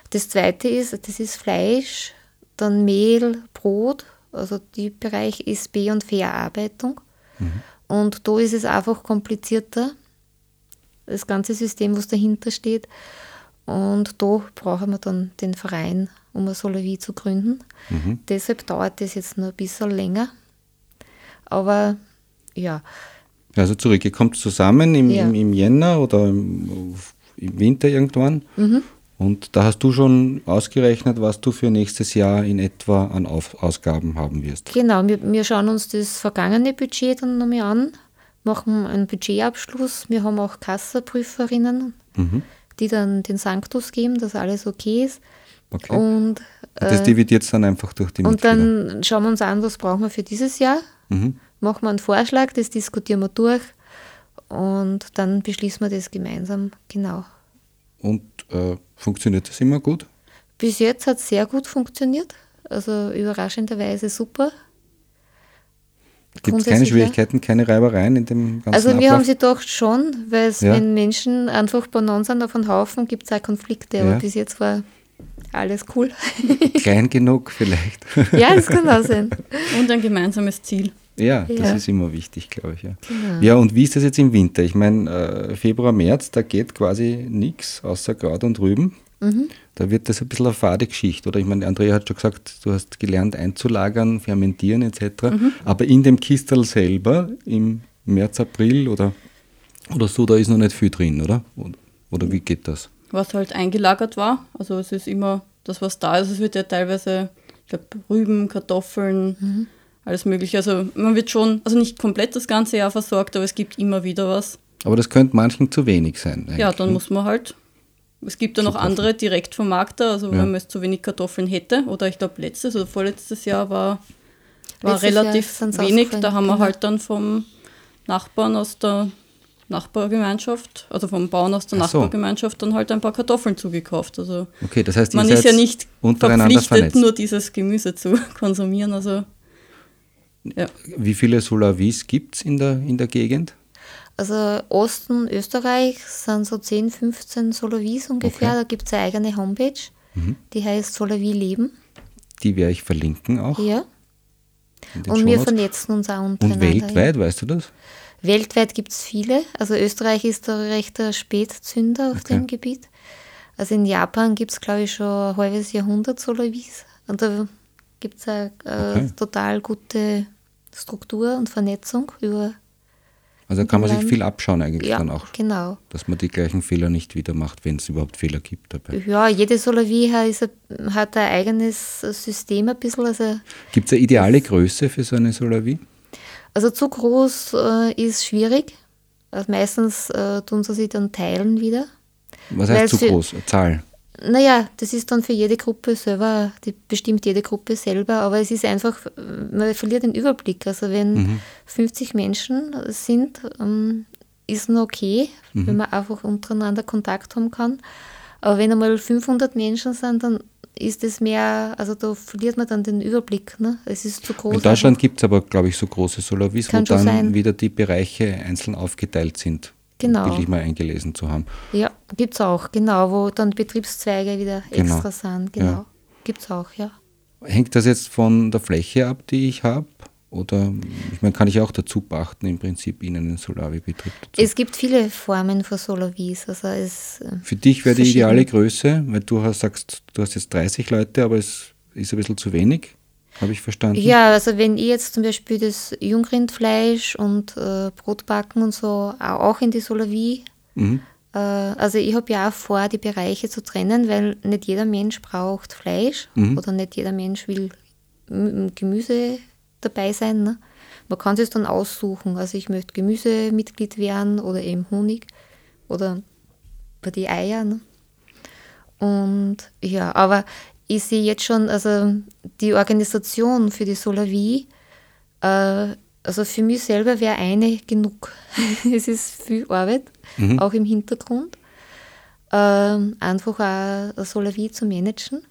Das zweite ist, das ist Fleisch, dann Mehl, Brot, also die Bereich SB und Verarbeitung. Und da ist es einfach komplizierter, das ganze System, was dahinter steht. Und da brauchen wir dann den Verein, um eine Solavie zu gründen. Deshalb dauert das jetzt noch ein bisschen länger. Aber ja, Also zurück, ihr kommt zusammen im, Ja. im, im Jänner oder im, im Winter irgendwann. Mhm. Und da hast du schon ausgerechnet, was du für nächstes Jahr in etwa an Auf Ausgaben haben wirst. genau, wir, wir schauen uns das vergangene Budget dann nochmal an, machen einen Budgetabschluss. Wir haben auch Kassaprüferinnen, Mhm. die dann den Sanctus geben, dass alles okay ist. Okay. Und, Und das äh, dividiert es dann einfach durch die und Mitglieder. dann schauen wir uns an, was brauchen wir für dieses Jahr. Mhm. Machen wir einen Vorschlag, das diskutieren wir durch und dann beschließen wir das gemeinsam. Genau. Und äh, funktioniert das immer gut? Bis jetzt hat es sehr gut funktioniert. Also überraschenderweise super. Gibt es keine. Schwierigkeiten, keine Reibereien in dem ganzen Also wir Ablauf? haben sie doch schon, weil es, Ja. wenn Menschen einfach banan sind auf einen Haufen, gibt es auch Konflikte. Aber Ja. bis jetzt war alles cool. Klein genug vielleicht. ja, das kann auch sein. Und ein gemeinsames Ziel. Ja, das Ja. ist immer wichtig, glaube ich. Ja. Genau. ja, und wie ist das jetzt im Winter? Ich meine, äh, Februar, März, da geht quasi nichts außer Kraut und Rüben. Mhm. Da wird das ein bisschen eine fade Geschichte. Oder ich meine, Andrea hat schon gesagt, du hast gelernt einzulagern, fermentieren etc. Mhm. Aber in dem Kistel selber im März, April oder, oder so, da ist noch nicht viel drin, oder? Oder, oder wie geht das? was halt eingelagert war. Also es ist immer das, was da ist. Es wird ja teilweise, ich glaube, Rüben, Kartoffeln, Mhm. Alles mögliche. Also man wird schon, also nicht komplett das ganze Jahr versorgt, aber es gibt immer wieder was. Aber das könnte manchen zu wenig sein. Ja, eigentlich, dann ne? muss man halt. Es gibt ja noch Super. andere Direktvermarkter, also Ja. wenn man jetzt zu wenig Kartoffeln hätte, oder ich glaube letztes oder vorletztes Jahr war, war Letztes Jahr relativ wenig. Da haben wir genau. halt dann vom Nachbarn aus der Nachbargemeinschaft, also vom Bauern aus der so. Nachbargemeinschaft dann halt ein paar Kartoffeln zugekauft. Also Okay, das heißt, man ist ja nicht untereinander verpflichtet, vernetzt. nur dieses Gemüse zu konsumieren. Also ja. Wie viele Solavis gibt es in der, in der Gegend? Also Osten Österreich sind so 10, 15 Solavis ungefähr. Okay. Da gibt es eine eigene Homepage, Mhm. die heißt Solavi Leben. Die werde ich verlinken auch. Ja. Und wir vernetzen uns auch Und untereinander. ja. weltweit, weißt du das? Weltweit gibt es viele. Also Österreich ist da recht ein Spätzünder auf Okay. dem Gebiet. Also in Japan gibt es, glaube ich, schon ein halbes Jahrhundert Solavis. Und da gibt es eine äh, Okay. total gute Struktur und Vernetzung über. Also kann man sich viel abschauen eigentlich Ja, dann auch, genau. dass man die gleichen Fehler nicht wieder macht, wenn es überhaupt Fehler gibt dabei. Ja, jede Solavie hat, ein- eigenes System ein bisschen. Also, Gibt es eine ideale Größe für so eine Solavie? also zu groß äh, ist schwierig. Also meistens äh, tun sie sich dann teilen wieder. Was heißt zu groß? Zahl? Naja, das ist dann für jede Gruppe selber, die bestimmt jede Gruppe selber, aber es ist einfach, man verliert den Überblick. Also wenn Mhm. 50 Menschen sind, ähm, ist noch okay, Mhm. wenn man einfach untereinander Kontakt haben kann. Aber wenn einmal 500 Menschen sind, dann ist es mehr, also da verliert man dann den Überblick. Ne? Es ist zu groß. In Deutschland gibt es aber, glaube ich, so große Solavis, wo dann sein. wieder die Bereiche einzeln aufgeteilt sind. Genau. Will ich mal eingelesen zu haben. Ja, gibt es auch, genau, wo dann Betriebszweige wieder Genau. extra sind. Genau. Ja. Gibt es auch, ja. Hängt das jetzt von der Fläche ab, die ich habe? Oder, ich meine, kann ich auch dazu pachten, im Prinzip in einen Solavi-Betrieb dazu? Es gibt viele Formen für Solavis. Also es, äh, Für dich wäre die ideale Größe, weil du hast, sagst, du hast jetzt 30 Leute, aber es ist ein bisschen zu wenig, habe ich verstanden. Ja, also wenn ich jetzt zum Beispiel das Jungrindfleisch und äh, Brotbacken und so au- auch in die Solavie, Mhm. äh, also ich habe ja auch vor, die Bereiche zu trennen, weil nicht jeder Mensch braucht Fleisch Mhm. oder nicht jeder Mensch will Gemüse dabei sein. Ne? Man kann es dann aussuchen. Also ich möchte Gemüsemitglied werden oder eben Honig oder bei die Eier. Ne? Und ja, aber ich sehe jetzt schon, also die Organisation für die Solavie, äh, also für mich selber wäre eine genug. es ist viel Arbeit, Mhm. auch im Hintergrund. Ähm, einfach auch eine Solavie zu managen.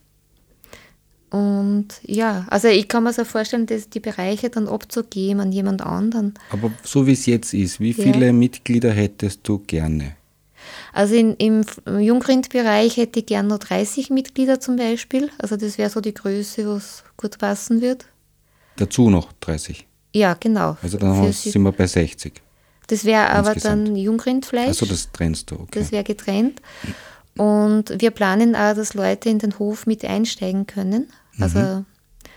Und ja, also ich kann mir so vorstellen, dass die Bereiche dann abzugeben an jemand anderen. Aber so wie es jetzt ist, wie Ja. viele Mitglieder hättest du gerne? Also in, im Jungrindbereich hätte ich gerne noch 30 Mitglieder zum Beispiel. Also das wäre so die Größe, was gut passen wird. Dazu noch 30. Ja, genau. Also dann sind wir bei 60. Das wäre aber dann Jungrindfleisch. Also das trennst du, okay. Das wäre getrennt. Und wir planen auch, dass Leute in den Hof mit einsteigen können. Also Mhm.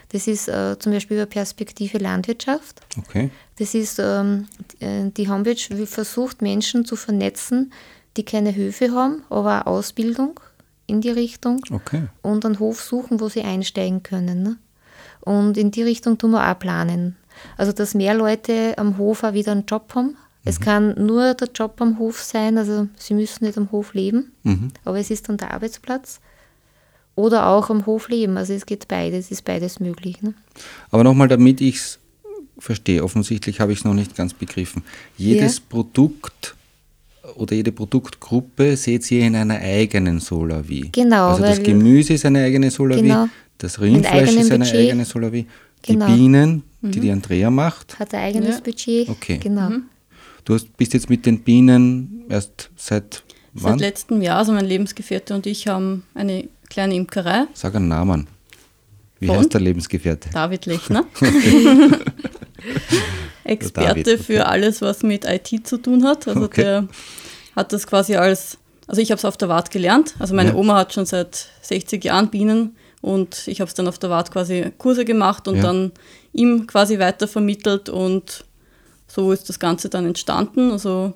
das ist äh, zum Beispiel über Perspektive Landwirtschaft. okay. Das ist, ähm, äh, die Homepage will- versucht, Menschen zu vernetzen, die keine Höfe haben, aber auch Ausbildung in die Richtung Okay. und einen Hof suchen, wo sie einsteigen können. Ne? Und in die Richtung tun wir auch planen. Also, dass mehr Leute am Hof auch wieder einen Job haben. Es kann nur der Job am Hof sein, also sie müssen nicht am Hof leben, Mhm. aber es ist dann der Arbeitsplatz. oder auch am Hof leben. Also es geht beides, ist beides möglich. Ne? Aber nochmal, damit ich es verstehe, offensichtlich habe ich es noch nicht ganz begriffen. Jedes ja. Produkt oder jede Produktgruppe seht ihr in einer eigenen Solavi. Genau. Also das Gemüse ist eine eigene Solavi, genau, das Rindfleisch ist eine Budget. eigene Solavi, genau. die Bienen, die mhm. die Andrea macht. Hat ein eigenes ja. Budget. Okay. Genau. Mhm. Du bist jetzt mit den Bienen erst seit wann? Seit letztem Jahr, also mein Lebensgefährte und ich haben eine kleine Imkerei. Sag einen Namen. Wie Von? heißt der Lebensgefährte? David Lechner. Experte David, für alles, was mit IT zu tun hat. Also okay. der hat das quasi als, also ich habe es auf der Wart gelernt. Also meine ja. Oma hat schon seit 60 Jahren Bienen und ich habe es dann auf der Wart quasi Kurse gemacht und ja. dann ihm quasi weitervermittelt und so ist das Ganze dann entstanden. Also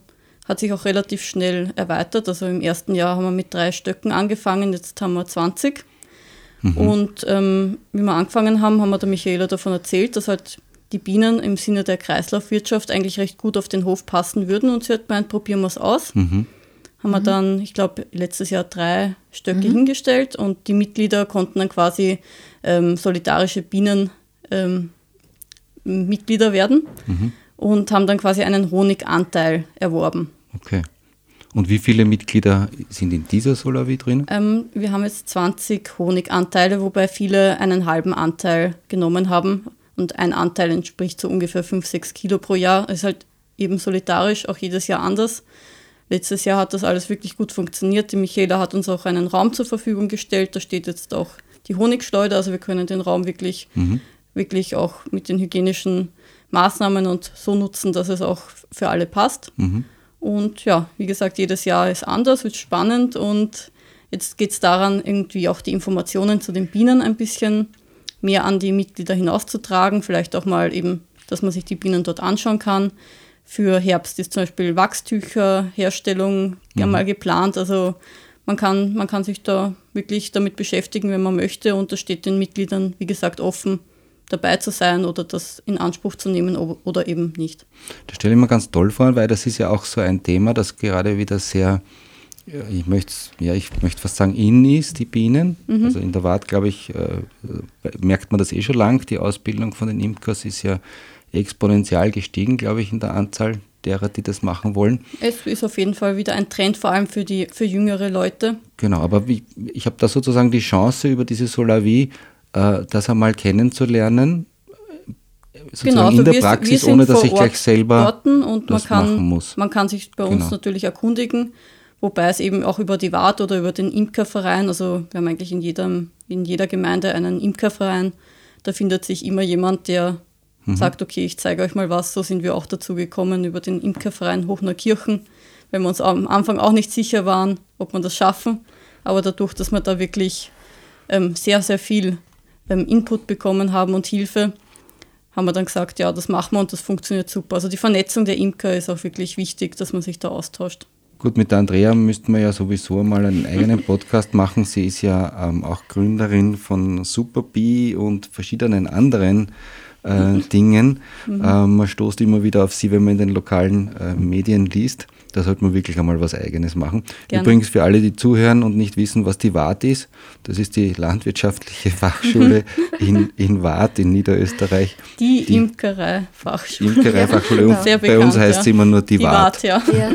hat sich auch relativ schnell erweitert. Also im ersten Jahr haben wir mit drei Stöcken angefangen, jetzt haben wir 20. Mhm. Und ähm, wie wir angefangen haben, haben wir der Michaela davon erzählt, dass halt die Bienen im Sinne der Kreislaufwirtschaft eigentlich recht gut auf den Hof passen würden. Und sie hat gemeint, probieren wir es aus. Mhm. Haben wir mhm. dann, ich glaube, letztes Jahr drei Stöcke mhm. hingestellt und die Mitglieder konnten dann quasi ähm, solidarische Bienen ähm, Mitglieder werden mhm. und haben dann quasi einen Honiganteil erworben. Okay. Und wie viele Mitglieder sind in dieser Solavi drin? Ähm, wir haben jetzt 20 Honiganteile, wobei viele einen halben Anteil genommen haben. Und ein Anteil entspricht so ungefähr 5, 6 Kilo pro Jahr. Ist halt eben solidarisch, auch jedes Jahr anders. Letztes Jahr hat das alles wirklich gut funktioniert. Die Michaela hat uns auch einen Raum zur Verfügung gestellt. Da steht jetzt auch die Honigschleuder. Also wir können den Raum wirklich, mhm. wirklich auch mit den hygienischen Maßnahmen und so nutzen, dass es auch für alle passt. Mhm. Und ja, wie gesagt, jedes Jahr ist anders, wird spannend und jetzt geht es daran, irgendwie auch die Informationen zu den Bienen ein bisschen mehr an die Mitglieder hinauszutragen. Vielleicht auch mal eben, dass man sich die Bienen dort anschauen kann. Für Herbst ist zum Beispiel Wachstücherherstellung mhm. mal geplant. Also man kann, man kann sich da wirklich damit beschäftigen, wenn man möchte. Und das steht den Mitgliedern, wie gesagt, offen, dabei zu sein oder das in Anspruch zu nehmen oder eben nicht. Das stelle ich mir ganz toll vor, weil das ist ja auch so ein Thema, das gerade wieder sehr, ich möchte, ja, ich möchte fast sagen, in ist, die Bienen. Mhm. Also in der Wart, glaube ich, äh, merkt man das eh schon lang. Die Ausbildung von den Imkers ist ja exponentiell gestiegen, glaube ich, in der Anzahl derer, die das machen wollen. Es ist auf jeden Fall wieder ein Trend, vor allem für, die, für jüngere Leute. Genau, aber wie, ich habe da sozusagen die Chance über diese Solavi äh, das einmal kennenzulernen, genau, also in der wir, Praxis, wir ohne dass ich gleich selber und man kann, machen muss. Man kann sich bei uns genau. natürlich erkundigen, wobei es eben auch über die Wart oder über den Imkerverein, also wir haben eigentlich in, jedem, in jeder Gemeinde einen Imkerverein, da findet sich immer jemand, der mhm. sagt, okay, ich zeige euch mal was. So sind wir auch dazu gekommen über den Imkerverein Hochneukirchen, weil wir uns am Anfang auch nicht sicher waren, ob wir das schaffen. Aber dadurch, dass wir da wirklich ähm, sehr, sehr viel ähm, Input bekommen haben und Hilfe, haben wir dann gesagt, ja, das machen wir und das funktioniert super. Also die Vernetzung der Imker ist auch wirklich wichtig, dass man sich da austauscht. Gut, mit der Andrea müssten wir ja sowieso mal einen eigenen Podcast machen. Sie ist ja ähm, auch Gründerin von Superbee und verschiedenen anderen äh, Dingen. Mhm. Ähm, man stoßt immer wieder auf sie, wenn man in den lokalen äh, Medien liest. Da sollte man wirklich einmal was Eigenes machen. Gerne. Übrigens für alle, die zuhören und nicht wissen, was die WAT ist, das ist die Landwirtschaftliche Fachschule in, in Waadt in Niederösterreich. Die, die Imkerei-Fachschule. Imkerei-Fachschule. Ja, genau. bei uns heißt ja. sie immer nur die, die WAT. ja. ja.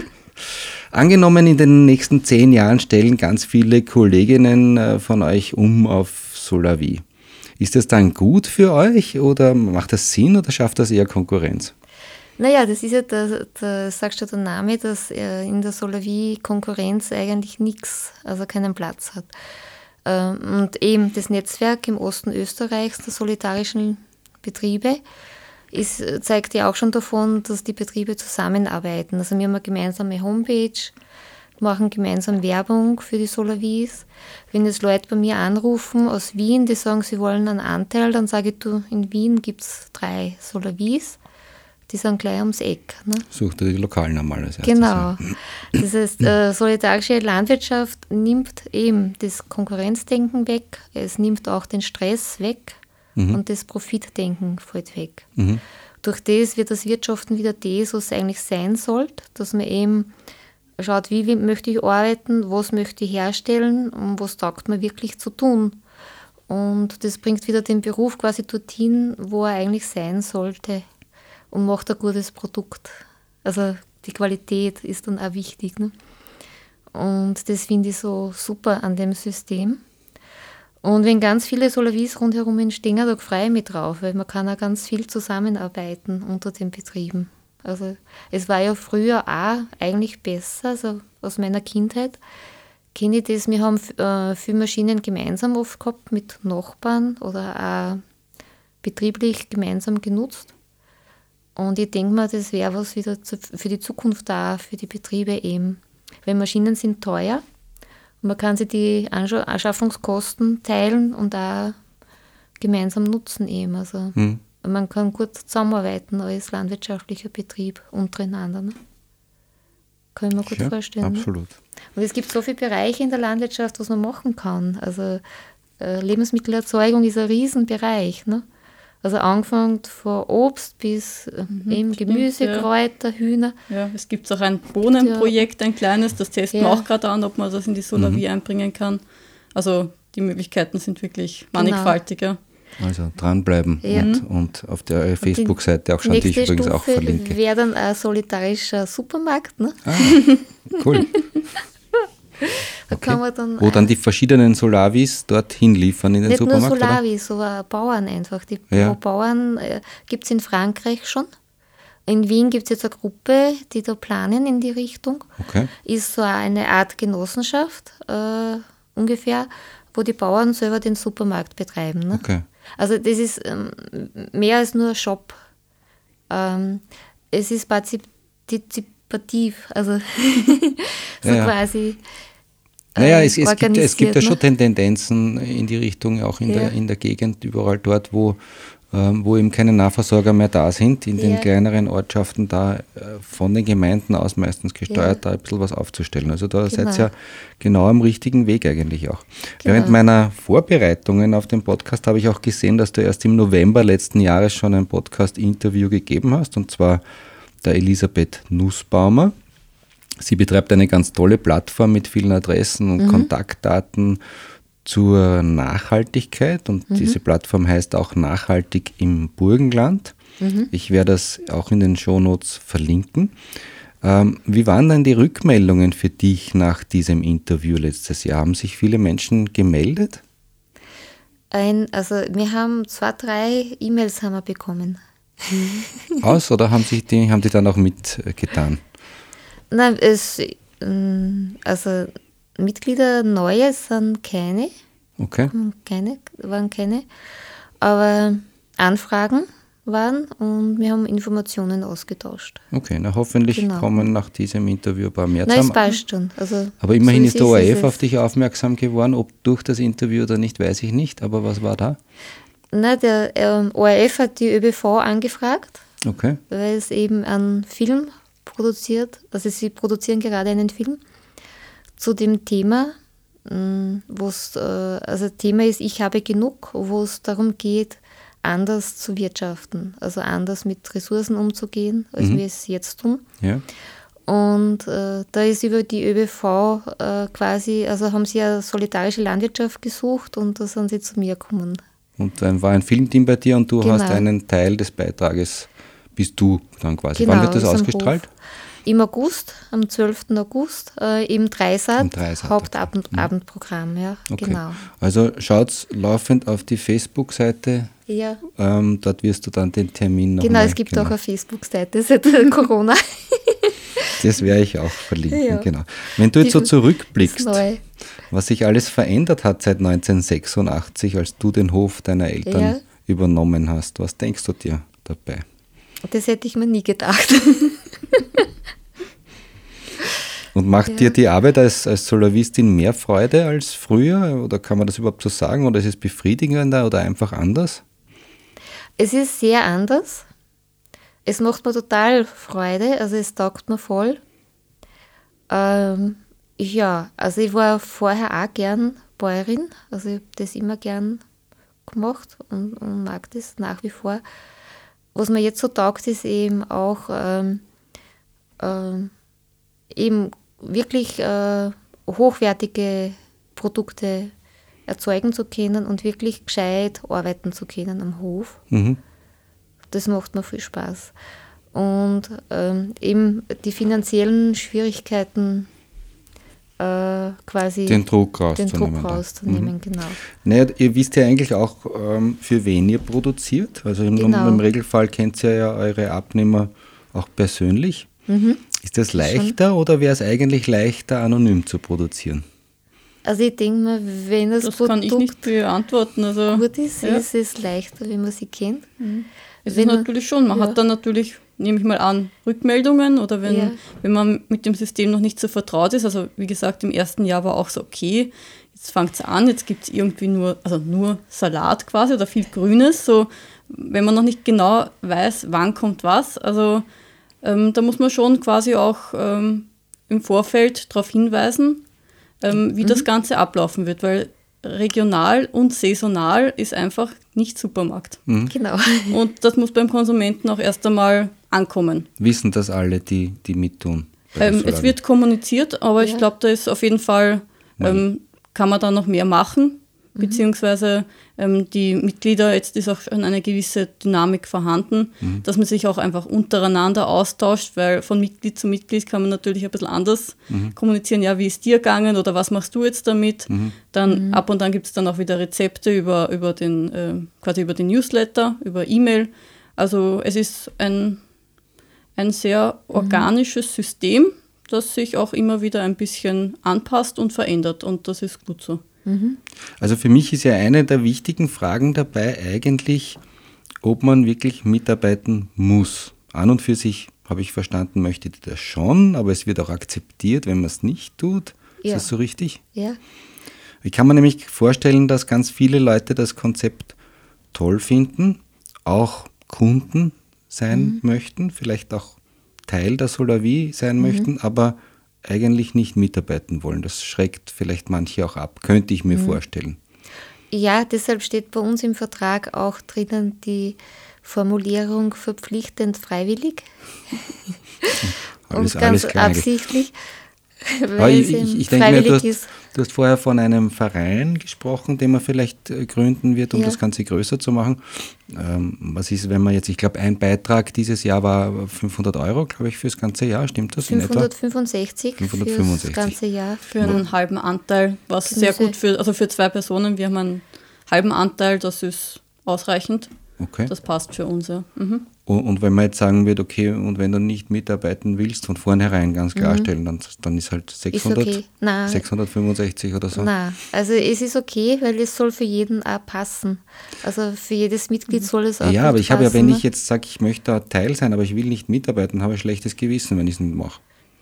Angenommen, in den nächsten zehn Jahren stellen ganz viele Kolleginnen äh, von euch um auf Solavi. Ist das dann gut für euch oder macht das Sinn oder schafft das eher Konkurrenz? Naja, das ist ja, da, da sagst du der Name, dass in der Solavie Konkurrenz eigentlich nichts, also keinen Platz hat. Ähm, und eben das Netzwerk im Osten Österreichs der solidarischen Betriebe ist, zeigt ja auch schon davon, dass die Betriebe zusammenarbeiten. Also wir haben eine gemeinsame Homepage, machen gemeinsam Werbung für die Solavies. Wenn jetzt Leute bei mir anrufen aus Wien, die sagen, sie wollen einen Anteil, dann sage ich, du, in Wien gibt es drei Solavies die sind gleich ums Eck. Ne? Sucht die lokalen einmal als. Genau. Das heißt, äh, solidarische Landwirtschaft nimmt eben das Konkurrenzdenken weg, es nimmt auch den Stress weg mhm. und das Profitdenken fällt weg. Mhm. Durch das wird das Wirtschaften wieder das, was es eigentlich sein sollte, dass man eben schaut, wie, wie möchte ich arbeiten, was möchte ich herstellen und was taugt mir wirklich zu tun. Und das bringt wieder den Beruf quasi dorthin, wo er eigentlich sein sollte und macht ein gutes Produkt. Also die Qualität ist dann auch wichtig. Ne? Und das finde ich so super an dem System. Und wenn ganz viele Solavis rundherum entstehen, da freue ich mich drauf, weil man kann auch ganz viel zusammenarbeiten unter den Betrieben. Also es war ja früher auch eigentlich besser, also aus meiner Kindheit kenne ich das, wir haben äh, viele Maschinen gemeinsam oft gehabt mit Nachbarn oder auch betrieblich gemeinsam genutzt. Und ich denke mal, das wäre was wieder zu, für die Zukunft da, für die Betriebe eben. Weil Maschinen sind teuer man kann sich die Anschaffungskosten teilen und auch gemeinsam nutzen eben. Also hm. man kann gut zusammenarbeiten als landwirtschaftlicher Betrieb untereinander. Ne? Kann ich mir gut ja, vorstellen. Ne? Absolut. Ne? Und es gibt so viele Bereiche in der Landwirtschaft, was man machen kann. Also äh, Lebensmittelerzeugung ist ein Riesenbereich. Ne? Also angefangen von Obst bis äh, mhm, eben Gemüse, stimmt, ja. Kräuter, Hühner. Ja, es gibt auch ein Bohnenprojekt, ein kleines, das testen ja. wir auch gerade an, ob man das in die Solarie mhm. einbringen kann. Also die Möglichkeiten sind wirklich genau. mannigfaltig. Ja. Also dranbleiben ja. und, und auf der Facebook-Seite auch schauen, die ich übrigens Stufe auch verlinke. wäre dann ein solitarischer Supermarkt. Ne? Ah, cool. Da okay. kann man dann, Wo dann die verschiedenen Solavis dorthin liefern in den nicht Supermarkt? Nicht nur Solavis, aber Bauern einfach. Die ja. Bauern äh, gibt es in Frankreich schon. In Wien gibt es jetzt eine Gruppe, die da planen in die Richtung. Okay. Ist so eine Art Genossenschaft äh, ungefähr, wo die Bauern selber den Supermarkt betreiben. Ne? Okay. Also das ist ähm, mehr als nur ein Shop. Ähm, es ist partizipativ, also so ja, quasi naja, es, es, gibt, es gibt ja schon ne? Tendenzen in die Richtung, auch in, ja. der, in der Gegend, überall dort, wo, ähm, wo eben keine Nahversorger mehr da sind, in den kleineren Ortschaften da äh, von den Gemeinden aus meistens gesteuert, da ein bisschen was aufzustellen. Also da genau. seid ihr ja genau am richtigen Weg eigentlich auch. Genau. Während meiner Vorbereitungen auf den Podcast habe ich auch gesehen, dass du erst im November letzten Jahres schon ein Podcast-Interview gegeben hast, und zwar der Elisabeth Nussbaumer. Sie betreibt eine ganz tolle Plattform mit vielen Adressen und mhm. Kontaktdaten zur Nachhaltigkeit und mhm. diese Plattform heißt auch Nachhaltig im Burgenland. Mhm. Ich werde das auch in den Shownotes verlinken. Ähm, wie waren denn die Rückmeldungen für dich nach diesem Interview letztes Jahr? Haben sich viele Menschen gemeldet? Ein, also wir haben zwei, drei E-Mails haben wir bekommen. Aus oder haben sich die, haben die dann auch mitgetan? Nein, es, mm, also Mitglieder neue sind keine. Okay. Keine, waren keine. Aber Anfragen waren und wir haben Informationen ausgetauscht. Okay, na hoffentlich genau. kommen nach diesem Interview ein paar mehr Nein, es passt schon. Also, aber immerhin so ist der ORF auf dich aufmerksam geworden. Ob durch das Interview oder nicht, weiß ich nicht. Aber was war da? Na, der ähm, ORF hat die ÖBV angefragt, okay. weil es eben einen Film produziert. Also sie produzieren gerade einen Film zu dem Thema, mm, wo es, äh, also Thema ist, ich habe genug, wo es darum geht, anders zu wirtschaften, also anders mit Ressourcen umzugehen, als mhm. wir es jetzt tun. Ja. Und äh, da ist über die ÖBV äh, quasi, also haben sie eine solidarische Landwirtschaft gesucht und da sind sie zu mir gekommen. Und dann war ein Filmteam bei dir und du genau. hast einen Teil des Beitrages bist du dann quasi. Genau, Wann wird das ausgestrahlt? Im August, am 12. August, äh, im Dreisat, Dreisat Hauptabendprogramm. Ja, okay. genau. Also schaut laufend auf die Facebook-Seite. Ja. Ähm, dort wirst du dann den Termin noch Genau, es gibt genau. auch eine Facebook-Seite seit Corona. das werde ich auch verlinken, ja. genau. Wenn du jetzt so zurückblickst, was sich alles verändert hat seit 1986, als du den Hof deiner Eltern ja. übernommen hast, was denkst du dir dabei? Das hätte ich mir nie gedacht. Und macht ja. dir die Arbeit als, als Solavistin mehr Freude als früher? Oder kann man das überhaupt so sagen? Oder ist es befriedigender oder einfach anders? Es ist sehr anders. Es macht mir total Freude, also es taugt mir voll. Ähm, ja, also ich war vorher auch gern Bäuerin, also ich habe das immer gern gemacht und, und mag das nach wie vor was mir jetzt so taugt, ist eben auch ähm, ähm, eben wirklich äh, hochwertige Produkte erzeugen zu können und wirklich gescheit arbeiten zu können am Hof. Mhm. Das macht mir viel Spaß. Und ähm, eben die finanziellen Schwierigkeiten äh, quasi den Druck den Druck rauszunehmen. rauszunehmen, Mhm. genau. Naja, ihr wisst ja eigentlich auch, ähm, für wen ihr produziert. Also im, Genau. im Regelfall kennt ihr ja eure Abnehmer auch persönlich. Mhm. Ist das leichter oder wäre es eigentlich leichter, anonym zu produzieren? Also ich denke mal, wenn das, Das Produkt kann ich nicht beantworten. Also, gut ist, ja. ist es leichter, wenn man sie kennt. Es Wenn ist natürlich schon, man ja. hat dann natürlich, nehme ich mal an, Rückmeldungen oder wenn, Ja. wenn man mit dem System noch nicht so vertraut ist. Also wie gesagt, im ersten Jahr war auch so, okay, jetzt fängt es an, jetzt gibt es irgendwie nur, also nur Salat quasi oder viel Grünes. So, wenn man noch nicht genau weiß, wann kommt was. Also ähm, da muss man schon quasi auch ähm, im Vorfeld darauf hinweisen, ähm, wie das Ganze ablaufen wird, weil regional und saisonal ist einfach nicht Supermarkt. Genau. Und das muss beim Konsumenten auch erst einmal ankommen. Wissen das alle, die, die mittun? Ähm, es wird kommuniziert, aber ich Ja. glaube, da ist auf jeden Fall, ähm, kann man da noch mehr machen, Mhm. beziehungsweise ähm, die Mitglieder, jetzt ist auch schon eine gewisse Dynamik vorhanden, Mhm. dass man sich auch einfach untereinander austauscht, weil von Mitglied zu Mitglied kann man natürlich ein bisschen anders Mhm. kommunizieren, ja, wie ist dir gegangen oder was machst du jetzt damit? Mhm. Dann ab und an gibt es dann auch wieder Rezepte über, über den, äh, quasi über den Newsletter, über E-Mail. Also es ist ein, ein sehr organisches System, das sich auch immer wieder ein bisschen anpasst und verändert und das ist gut so. Also für mich ist ja eine der wichtigen Fragen dabei eigentlich, ob man wirklich mitarbeiten muss. An und für sich habe ich verstanden, möchte das schon, aber es wird auch akzeptiert, wenn man es nicht tut. Ja. Ist das so richtig? Ja. Ich kann mir nämlich vorstellen, dass ganz viele Leute das Konzept toll finden, auch Kunden sein möchten, vielleicht auch Teil der Solavi sein möchten, aber eigentlich nicht mitarbeiten wollen. Das schreckt vielleicht manche auch ab, könnte ich mir vorstellen. Ja, deshalb steht bei uns im Vertrag auch drinnen die Formulierung verpflichtend freiwillig. Alles, und alles ganz klar eigentlich. absichtlich, ich, ich, ich denke mir, du hast, du hast vorher von einem Verein gesprochen, den man vielleicht äh, gründen wird, um Ja. das Ganze größer zu machen. Ähm, was ist, wenn man jetzt, ich glaube, ein Beitrag dieses Jahr war 500 Euro, glaube ich, fürs ganze Jahr, stimmt das in etwa? 565 für 565. das ganze Jahr. Für einen halben Anteil, was sehr Gemüse. gut für, also für zwei Personen, wir haben einen halben Anteil, das ist ausreichend. Okay. Das passt für uns, ja. Mhm. Und, und wenn man jetzt sagen wird, okay, und wenn du nicht mitarbeiten willst, von vornherein ganz klarstellen, dann, dann ist halt 600, Mhm. okay. Nein. 665 oder so. Nein, also es ist okay, weil es soll für jeden auch passen. Also für jedes Mitglied soll es auch Ja, aber ich habe ja, passen, wenn ne? ich jetzt sage, ich möchte Teil sein, aber ich will nicht mitarbeiten, habe ich ein schlechtes Gewissen, wenn ich es nicht mache.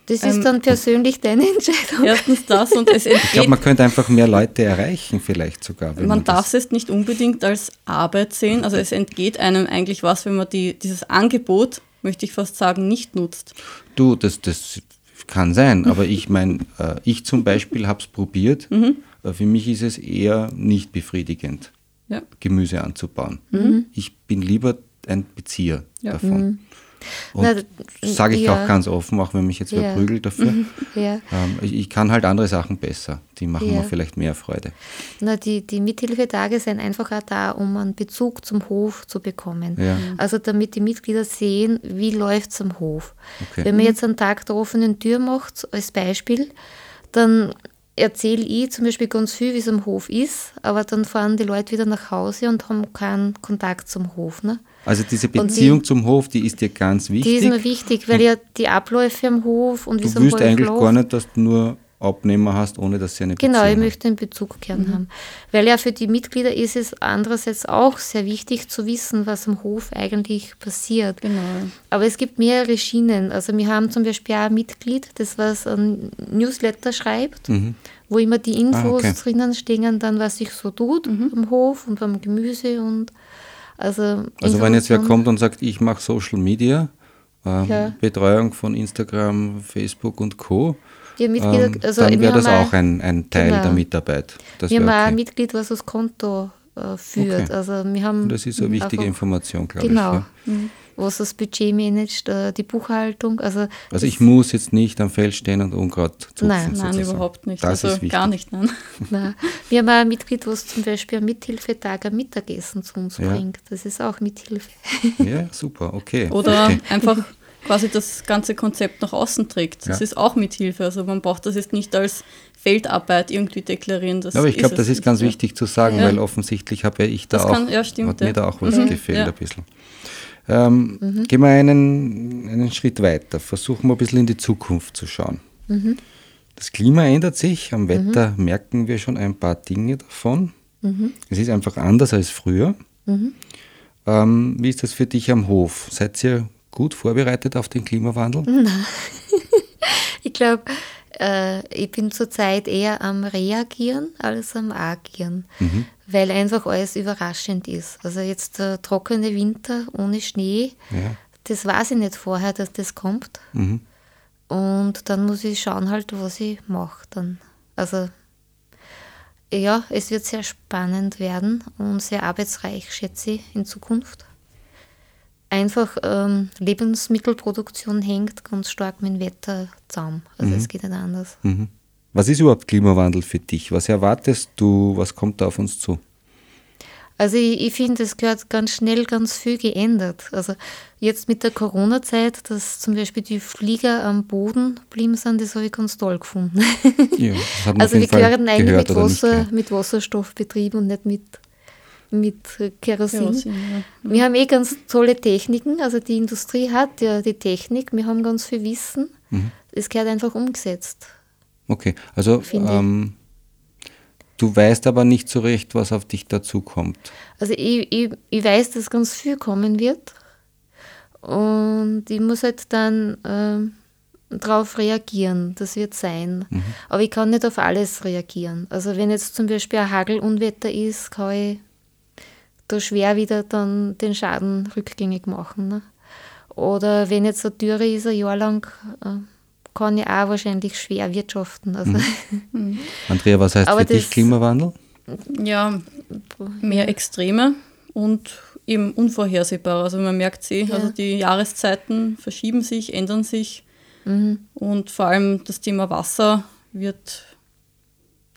Das Ähm, ist dann persönlich deine Entscheidung. Erstens das und es Ich glaube, entgeht, man könnte einfach mehr Leute erreichen, vielleicht sogar. Wenn man man darf das, es nicht unbedingt als Arbeit sehen. Also es entgeht einem eigentlich was, wenn man die, dieses Angebot, möchte ich fast sagen, nicht nutzt. Du, das, das kann sein, aber ich meine, äh, ich zum Beispiel habe es probiert. Mhm. Äh, für mich ist es eher nicht befriedigend, Ja. Gemüse anzubauen. Mhm. Ich bin lieber ein Bezieher Ja. davon. Und sage ich ja. auch ganz offen, auch wenn mich jetzt wer Ja. prügelt dafür. Ja. Ähm, ich, ich kann halt andere Sachen besser. Die machen mir vielleicht mehr Freude. Na, die, die Mithilfetage sind einfach auch da, um einen Bezug zum Hof zu bekommen. Also damit die Mitglieder sehen, wie läuft es am Hof. Okay. Wenn man jetzt einen Tag der offenen Tür macht, als Beispiel, dann erzähle ich zum Beispiel ganz viel, wie es am Hof ist, aber dann fahren die Leute wieder nach Hause und haben keinen Kontakt zum Hof. Ne? Also diese Und die- Beziehung zum Hof, die ist dir ganz wichtig. Die ist mir wichtig, weil ja die Abläufe am Hof und wie es Du am willst Hof eigentlich läuft. gar nicht, dass du nur Abnehmer hast, ohne dass sie eine Genau, Beziehung ich haben. möchte einen Bezug gern haben. Weil ja für die Mitglieder ist es andererseits auch sehr wichtig zu wissen, was am Hof eigentlich passiert. Genau. Aber es gibt mehrere Schienen. Also wir haben zum Beispiel auch ein Mitglied, das was ein Newsletter schreibt, wo immer die Infos Mhm. Ah, okay. drinnen stehen, dann was sich so tut am Hof und beim Gemüse und also Also wenn jetzt wer kommt und sagt, ich mache Social Media, ähm, Ja. Betreuung von Instagram, Facebook und Co., Mitglieder, ähm, also dann wäre das auch ein, ein Teil genau. der Mitarbeit. Das, wir haben wär auch ein okay. Mitglied, was das Konto äh, führt. Okay. Also wir haben das ist eine wichtige Information, glaube Genau. ich. Ja. Was das Budget managt, äh, die Buchhaltung. Also, also ich muss jetzt nicht am Feld stehen und Unkraut zupfen. Nein, nein, sozusagen. überhaupt nicht. Das also gar nicht, nein. nein. Wir haben auch ein Mitglied, was zum Beispiel am Mithilfetag ein Mittagessen zu uns ja. bringt. Das ist auch Mithilfe. Ja, super, okay. Oder okay. einfach quasi das ganze Konzept nach außen trägt. Das ja. ist auch Mithilfe. Also man braucht das jetzt nicht als Feldarbeit irgendwie deklarieren. Das Aber ich glaube, das ist ganz wichtig zu sagen, ja. weil offensichtlich habe ja ich da das auch, kann, ja, stimmt, hat mir da auch was mhm. gefehlt ein bisschen. Ähm, mhm. Gehen wir einen, einen Schritt weiter, versuchen wir ein bisschen in die Zukunft zu schauen. Mhm. Das Klima ändert sich, am Wetter mhm. merken wir schon ein paar Dinge davon. Mhm. Es ist einfach anders als früher. Mhm. Ähm, wie ist das für dich am Hof? Seid ihr gut vorbereitet auf den Klimawandel? Nein. ich glaube, äh, ich bin zurzeit eher am Reagieren als am Agieren, mhm. weil einfach alles überraschend ist. Also jetzt der trockene Winter ohne Schnee, ja. das weiß ich nicht vorher, dass das kommt. Mhm. Und dann muss ich schauen halt, was ich mache dann. Also ja, es wird sehr spannend werden und sehr arbeitsreich, schätze ich, in Zukunft einfach ähm, Lebensmittelproduktion hängt ganz stark mit dem Wetter zusammen. Also mhm. es geht nicht anders. Mhm. Was ist überhaupt Klimawandel für dich? Was erwartest du? Was kommt da auf uns zu? Also ich, ich finde, es gehört ganz schnell ganz viel geändert. Also jetzt mit der Corona-Zeit, dass zum Beispiel die Flieger am Boden blieben sind, das habe ich ganz toll gefunden. Ja, also wir gehören eigentlich mit, Wasser, mit Wasserstoffbetrieb und nicht mit mit Kerosin. Kerosin ja. Wir haben eh ganz tolle Techniken, also die Industrie hat ja die Technik, wir haben ganz viel Wissen. Mhm. Es gehört einfach umgesetzt. Okay, also ähm, du weißt aber nicht so recht, was auf dich dazukommt. Also ich, ich, ich weiß, dass ganz viel kommen wird und ich muss halt dann äh, darauf reagieren, das wird sein. Mhm. Aber ich kann nicht auf alles reagieren. Also wenn jetzt zum Beispiel ein Hagelunwetter ist, kann ich da schwer wieder dann den Schaden rückgängig machen. Ne? Oder wenn jetzt eine Dürre ist, ein Jahr lang, äh, kann ich auch wahrscheinlich schwer wirtschaften. Also mhm. mhm. Andrea, was heißt Aber für dich Klimawandel? Ja, mehr Extreme und eben unvorhersehbar. Also man merkt sie, ja. also die Jahreszeiten verschieben sich, ändern sich mhm. und vor allem das Thema Wasser wird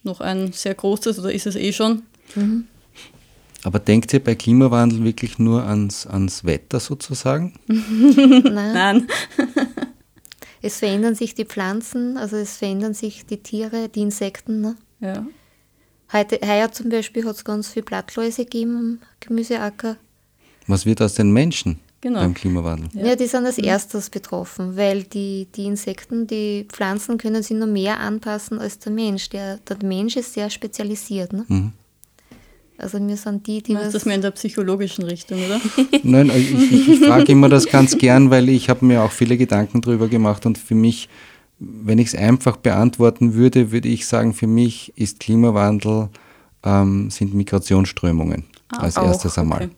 noch ein sehr großes oder ist es eh schon. Mhm. Aber denkt ihr bei Klimawandel wirklich nur ans, ans Wetter sozusagen? Nein. Nein. es verändern sich die Pflanzen, also es verändern sich die Tiere, die Insekten. Ne? Ja. Heute, heuer zum Beispiel hat es ganz viele Blattläuse gegeben am Gemüseacker. Was wird aus den Menschen genau. beim Klimawandel? Ja. ja. die sind als erstes betroffen, weil die, die Insekten, die Pflanzen können sich nur mehr anpassen als der Mensch. Der, der Mensch ist sehr spezialisiert. Ne? Mhm. Also wir sind die, die Meinst das mehr in der psychologischen Richtung, oder? Nein, ich, ich, ich frage immer das ganz gern, weil ich habe mir auch viele Gedanken darüber gemacht und für mich, wenn ich es einfach beantworten würde, würde ich sagen, für mich ist Klimawandel, ähm, sind Migrationsströmungen ah, als auch, erstes einmal. Okay.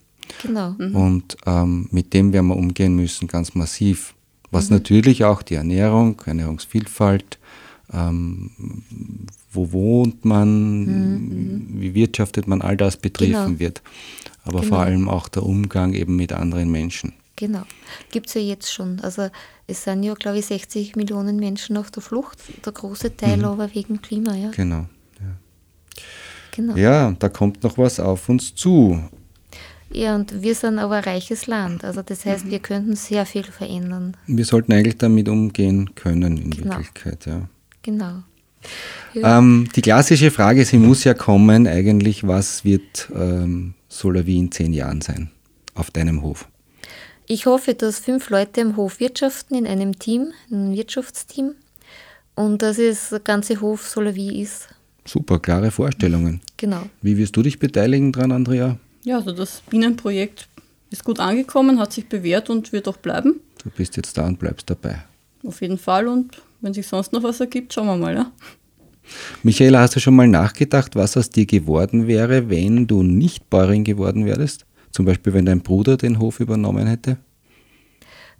Genau. Mhm. Und ähm, mit dem werden wir umgehen müssen, ganz massiv. Was mhm. natürlich auch die Ernährung, Ernährungsvielfalt, ähm, wo wohnt man, mhm. wie wirtschaftet man, all das betrieben genau. wird. Aber genau. vor allem auch der Umgang eben mit anderen Menschen. Genau, gibt es ja jetzt schon. Also es sind ja, glaube ich, 60 Millionen Menschen auf der Flucht, der große Teil mhm. aber wegen Klima, ja. Genau. Ja. genau. Ja, da kommt noch was auf uns zu. Ja, und wir sind aber ein reiches Land. Also das heißt, wir könnten sehr viel verändern. Wir sollten eigentlich damit umgehen können in genau. Wirklichkeit, ja. Genau. Ähm, die klassische Frage, sie muss ja kommen, eigentlich, was wird ähm, Solavi in zehn Jahren sein auf deinem Hof? Ich hoffe, dass fünf Leute am Hof wirtschaften in einem Team, einem Wirtschaftsteam und dass es der ganze Hof Solavi ist. Super, klare Vorstellungen. Genau. Wie wirst du dich beteiligen dran, Andrea? Ja, also das Bienenprojekt ist gut angekommen, hat sich bewährt und wird auch bleiben. Du bist jetzt da und bleibst dabei. Auf jeden Fall und wenn sich sonst noch was ergibt, schauen wir mal. Ja? Michaela, hast du schon mal nachgedacht, was aus dir geworden wäre, wenn du nicht Bäuerin geworden wärst? Zum Beispiel, wenn dein Bruder den Hof übernommen hätte?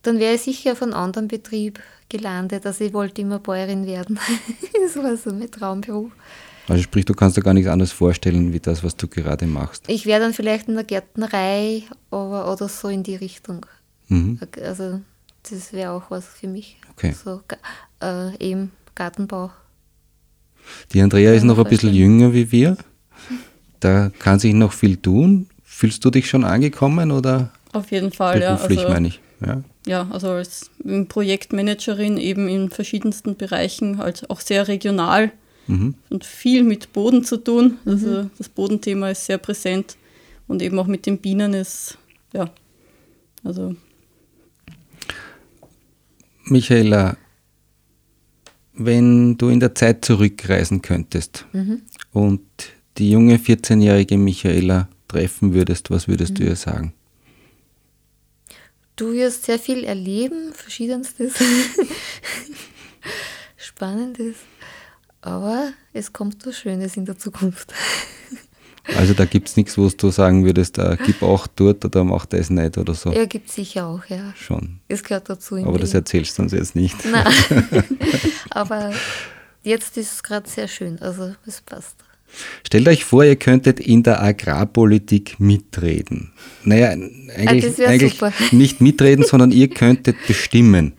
Dann wäre ich sicher auf einem anderen Betrieb gelandet. Also ich wollte immer Bäuerin werden. das war so mein Traumberuf. Also sprich, du kannst dir gar nichts anderes vorstellen, wie das, was du gerade machst. Ich wäre dann vielleicht in der Gärtnerei oder, oder so in die Richtung. Mhm. Also das wäre auch was für mich. Okay. So, äh, eben Gartenbau. Die Andrea ist noch ein bisschen jünger wie wir. Da kann sich noch viel tun. Fühlst du dich schon angekommen oder? Auf jeden Fall, ja. Also, meine ich. Ja. ja, also als Projektmanagerin eben in verschiedensten Bereichen, halt auch sehr regional mhm. und viel mit Boden zu tun. Also mhm. das Bodenthema ist sehr präsent und eben auch mit den Bienen ist, ja, also. Michaela, wenn du in der Zeit zurückreisen könntest mhm. und die junge 14-jährige Michaela treffen würdest, was würdest mhm. du ihr sagen? Du wirst sehr viel erleben, verschiedenstes, Spannendes, aber es kommt was Schönes in der Zukunft. Also da gibt es nichts, wo du sagen würdest, da gib auch dort oder mach das nicht oder so. Ja, gibt es sicher auch, ja. Schon. Es gehört dazu. Aber das erzählst du uns jetzt nicht. Nein. Aber jetzt ist es gerade sehr schön, also es passt. Stellt euch vor, ihr könntet in der Agrarpolitik mitreden. Naja, eigentlich, ah, eigentlich nicht mitreden, sondern ihr könntet bestimmen,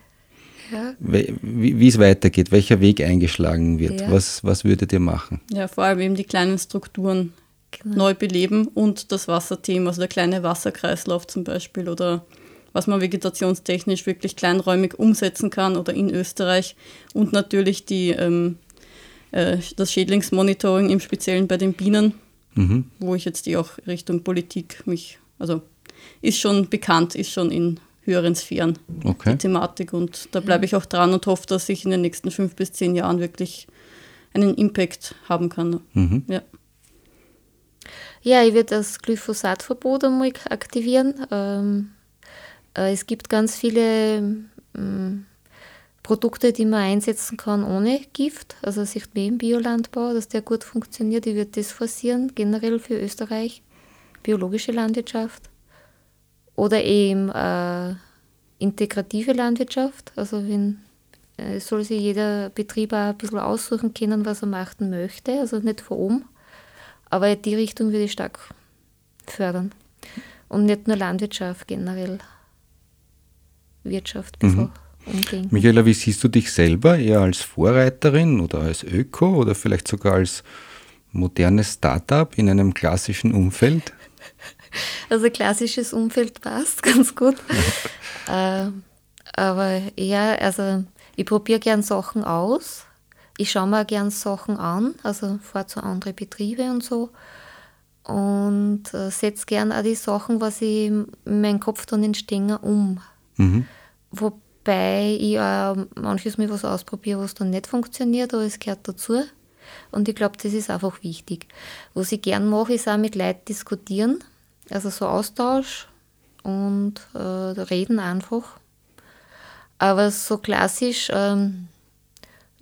ja. wie, wie, es weitergeht, welcher Weg eingeschlagen wird. Ja. Was, was würdet ihr machen? Ja, vor allem eben die kleinen Strukturen genau. neu beleben und das Wasserthema, also der kleine Wasserkreislauf zum Beispiel oder was man vegetationstechnisch wirklich kleinräumig umsetzen kann oder in Österreich und natürlich die ähm, äh, das Schädlingsmonitoring im Speziellen bei den Bienen, mhm. wo ich jetzt die auch Richtung Politik mich, also ist schon bekannt, ist schon in höheren Sphären okay. die Thematik und da bleibe ich auch dran und hoffe, dass ich in den nächsten fünf bis zehn Jahren wirklich einen Impact haben kann. Mhm. Ja. Ja, ich werde das Glyphosatverbot einmal aktivieren. Ähm, äh, es gibt ganz viele ähm, Produkte, die man einsetzen kann ohne Gift. Also sieht man im Biolandbau, dass der gut funktioniert. Ich würde das forcieren, generell für Österreich, biologische Landwirtschaft. Oder eben äh, integrative Landwirtschaft. Also wenn äh, soll sich jeder Betrieb auch ein bisschen aussuchen können, was er machen möchte. Also nicht von oben. Aber in die Richtung würde ich stark fördern. Und nicht nur Landwirtschaft generell. Wirtschaft bisschen. Mhm umdenken. Michaela, wie siehst du dich selber? Eher als Vorreiterin oder als Öko oder vielleicht sogar als modernes Startup in einem klassischen Umfeld? Also klassisches Umfeld passt ganz gut. äh, aber ja, also ich probiere gern Sachen aus. Ich schaue mir gern Sachen an, also fahre zu anderen Betrieben und so. Und äh, setze gern auch die Sachen, was ich in meinem Kopf dann entstehen, um. Mhm. Wo, Wobei ich auch manches Mal was ausprobiere, was dann nicht funktioniert, aber es gehört dazu. Und ich glaube, das ist einfach wichtig. Was ich gern mache, ist auch mit Leuten diskutieren, also so Austausch und äh, reden einfach. Aber so klassisch, ähm,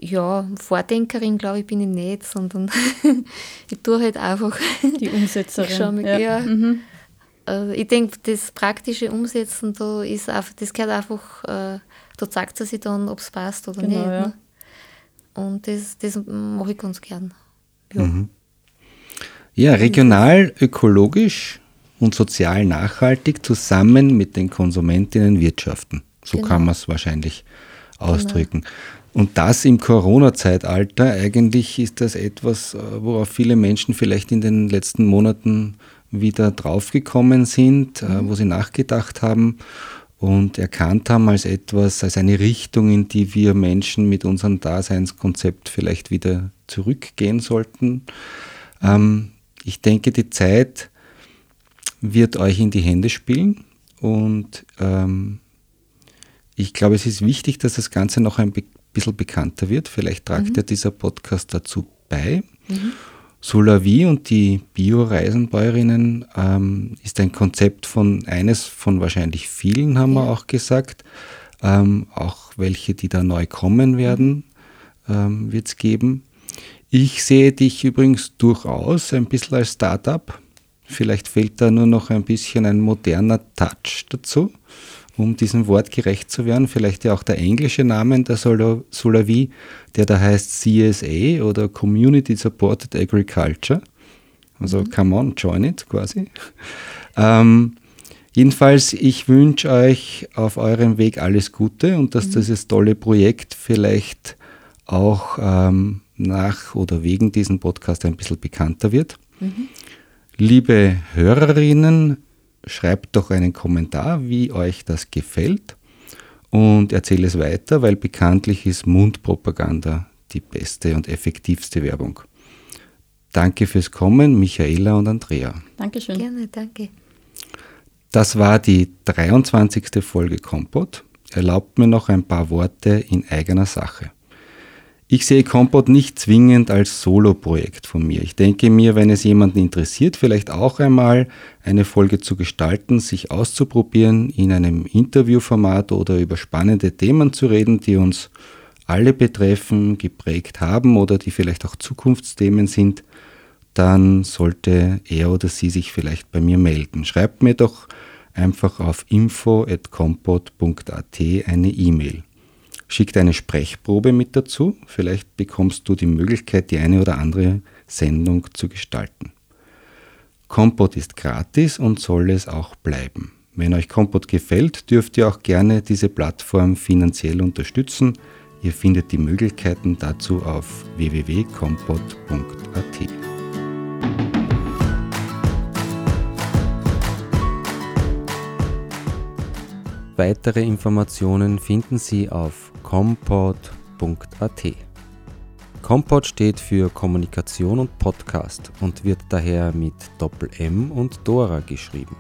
ja, Vordenkerin, glaube ich, bin ich nicht, sondern ich tue halt einfach die Umsetzerin. Ich mich, ja. ja. Mhm. Also ich denke, das praktische Umsetzen, da ist einfach, das gehört einfach äh, da zeigt sie sich dann, ob es passt oder genau, nicht. Ja. Ne? Und das, das mache ich ganz gern. Ja, mhm. ja regional, ökologisch und sozial nachhaltig zusammen mit den Konsumentinnen wirtschaften. So genau. kann man es wahrscheinlich ausdrücken. Genau. Und das im Corona-Zeitalter, eigentlich ist das etwas, äh, worauf viele Menschen vielleicht in den letzten Monaten wieder draufgekommen sind, äh, mhm. wo sie nachgedacht haben und erkannt haben als etwas, als eine Richtung, in die wir Menschen mit unserem Daseinskonzept vielleicht wieder zurückgehen sollten. Ähm, ich denke, die Zeit wird euch in die Hände spielen und ähm, ich glaube, es ist wichtig, dass das Ganze noch ein bisschen bekannter wird. Vielleicht tragt mhm. ja dieser Podcast dazu bei. Mhm. Solavi und die Bio-Reisenbäuerinnen ähm, ist ein Konzept von eines von wahrscheinlich vielen, haben ja. wir auch gesagt. Ähm, auch welche, die da neu kommen werden, ähm, wird es geben. Ich sehe dich übrigens durchaus ein bisschen als Startup. Vielleicht fehlt da nur noch ein bisschen ein moderner Touch dazu um diesem Wort gerecht zu werden. Vielleicht ja auch der englische Name der Solavi, der da heißt CSA oder Community Supported Agriculture. Also mhm. come on, join it quasi. Ähm, Jedenfalls, ich wünsche euch auf eurem Weg alles Gute und dass mhm. dieses tolle Projekt vielleicht auch ähm, nach oder wegen diesem Podcast ein bisschen bekannter wird. Mhm. Liebe Hörerinnen, schreibt doch einen Kommentar, wie euch das gefällt und erzähle es weiter, weil bekanntlich ist Mundpropaganda die beste und effektivste Werbung. Danke fürs Kommen, Michaela und Andrea. Dankeschön. Gerne, danke. Das war die 23. Folge Kompott. Erlaubt mir noch ein paar Worte in eigener Sache. Ich sehe Kompott nicht zwingend als Solo-Projekt von mir. Ich denke mir, wenn es jemanden interessiert, vielleicht auch einmal eine Folge zu gestalten, sich auszuprobieren, in einem Interviewformat oder über spannende Themen zu reden, die uns alle betreffen, geprägt haben oder die vielleicht auch Zukunftsthemen sind, dann sollte er oder sie sich vielleicht bei mir melden. Schreibt mir doch einfach auf info.compot.at eine E-Mail. Schickt eine Sprechprobe mit dazu, vielleicht bekommst du die Möglichkeit, die eine oder andere Sendung zu gestalten. Compot ist gratis und soll es auch bleiben. Wenn euch Compot gefällt, dürft ihr auch gerne diese Plattform finanziell unterstützen. Ihr findet die Möglichkeiten dazu auf www.compot.at. Weitere Informationen finden Sie auf compot.at. Compot steht für Kommunikation und Podcast und wird daher mit Doppel M und Dora geschrieben.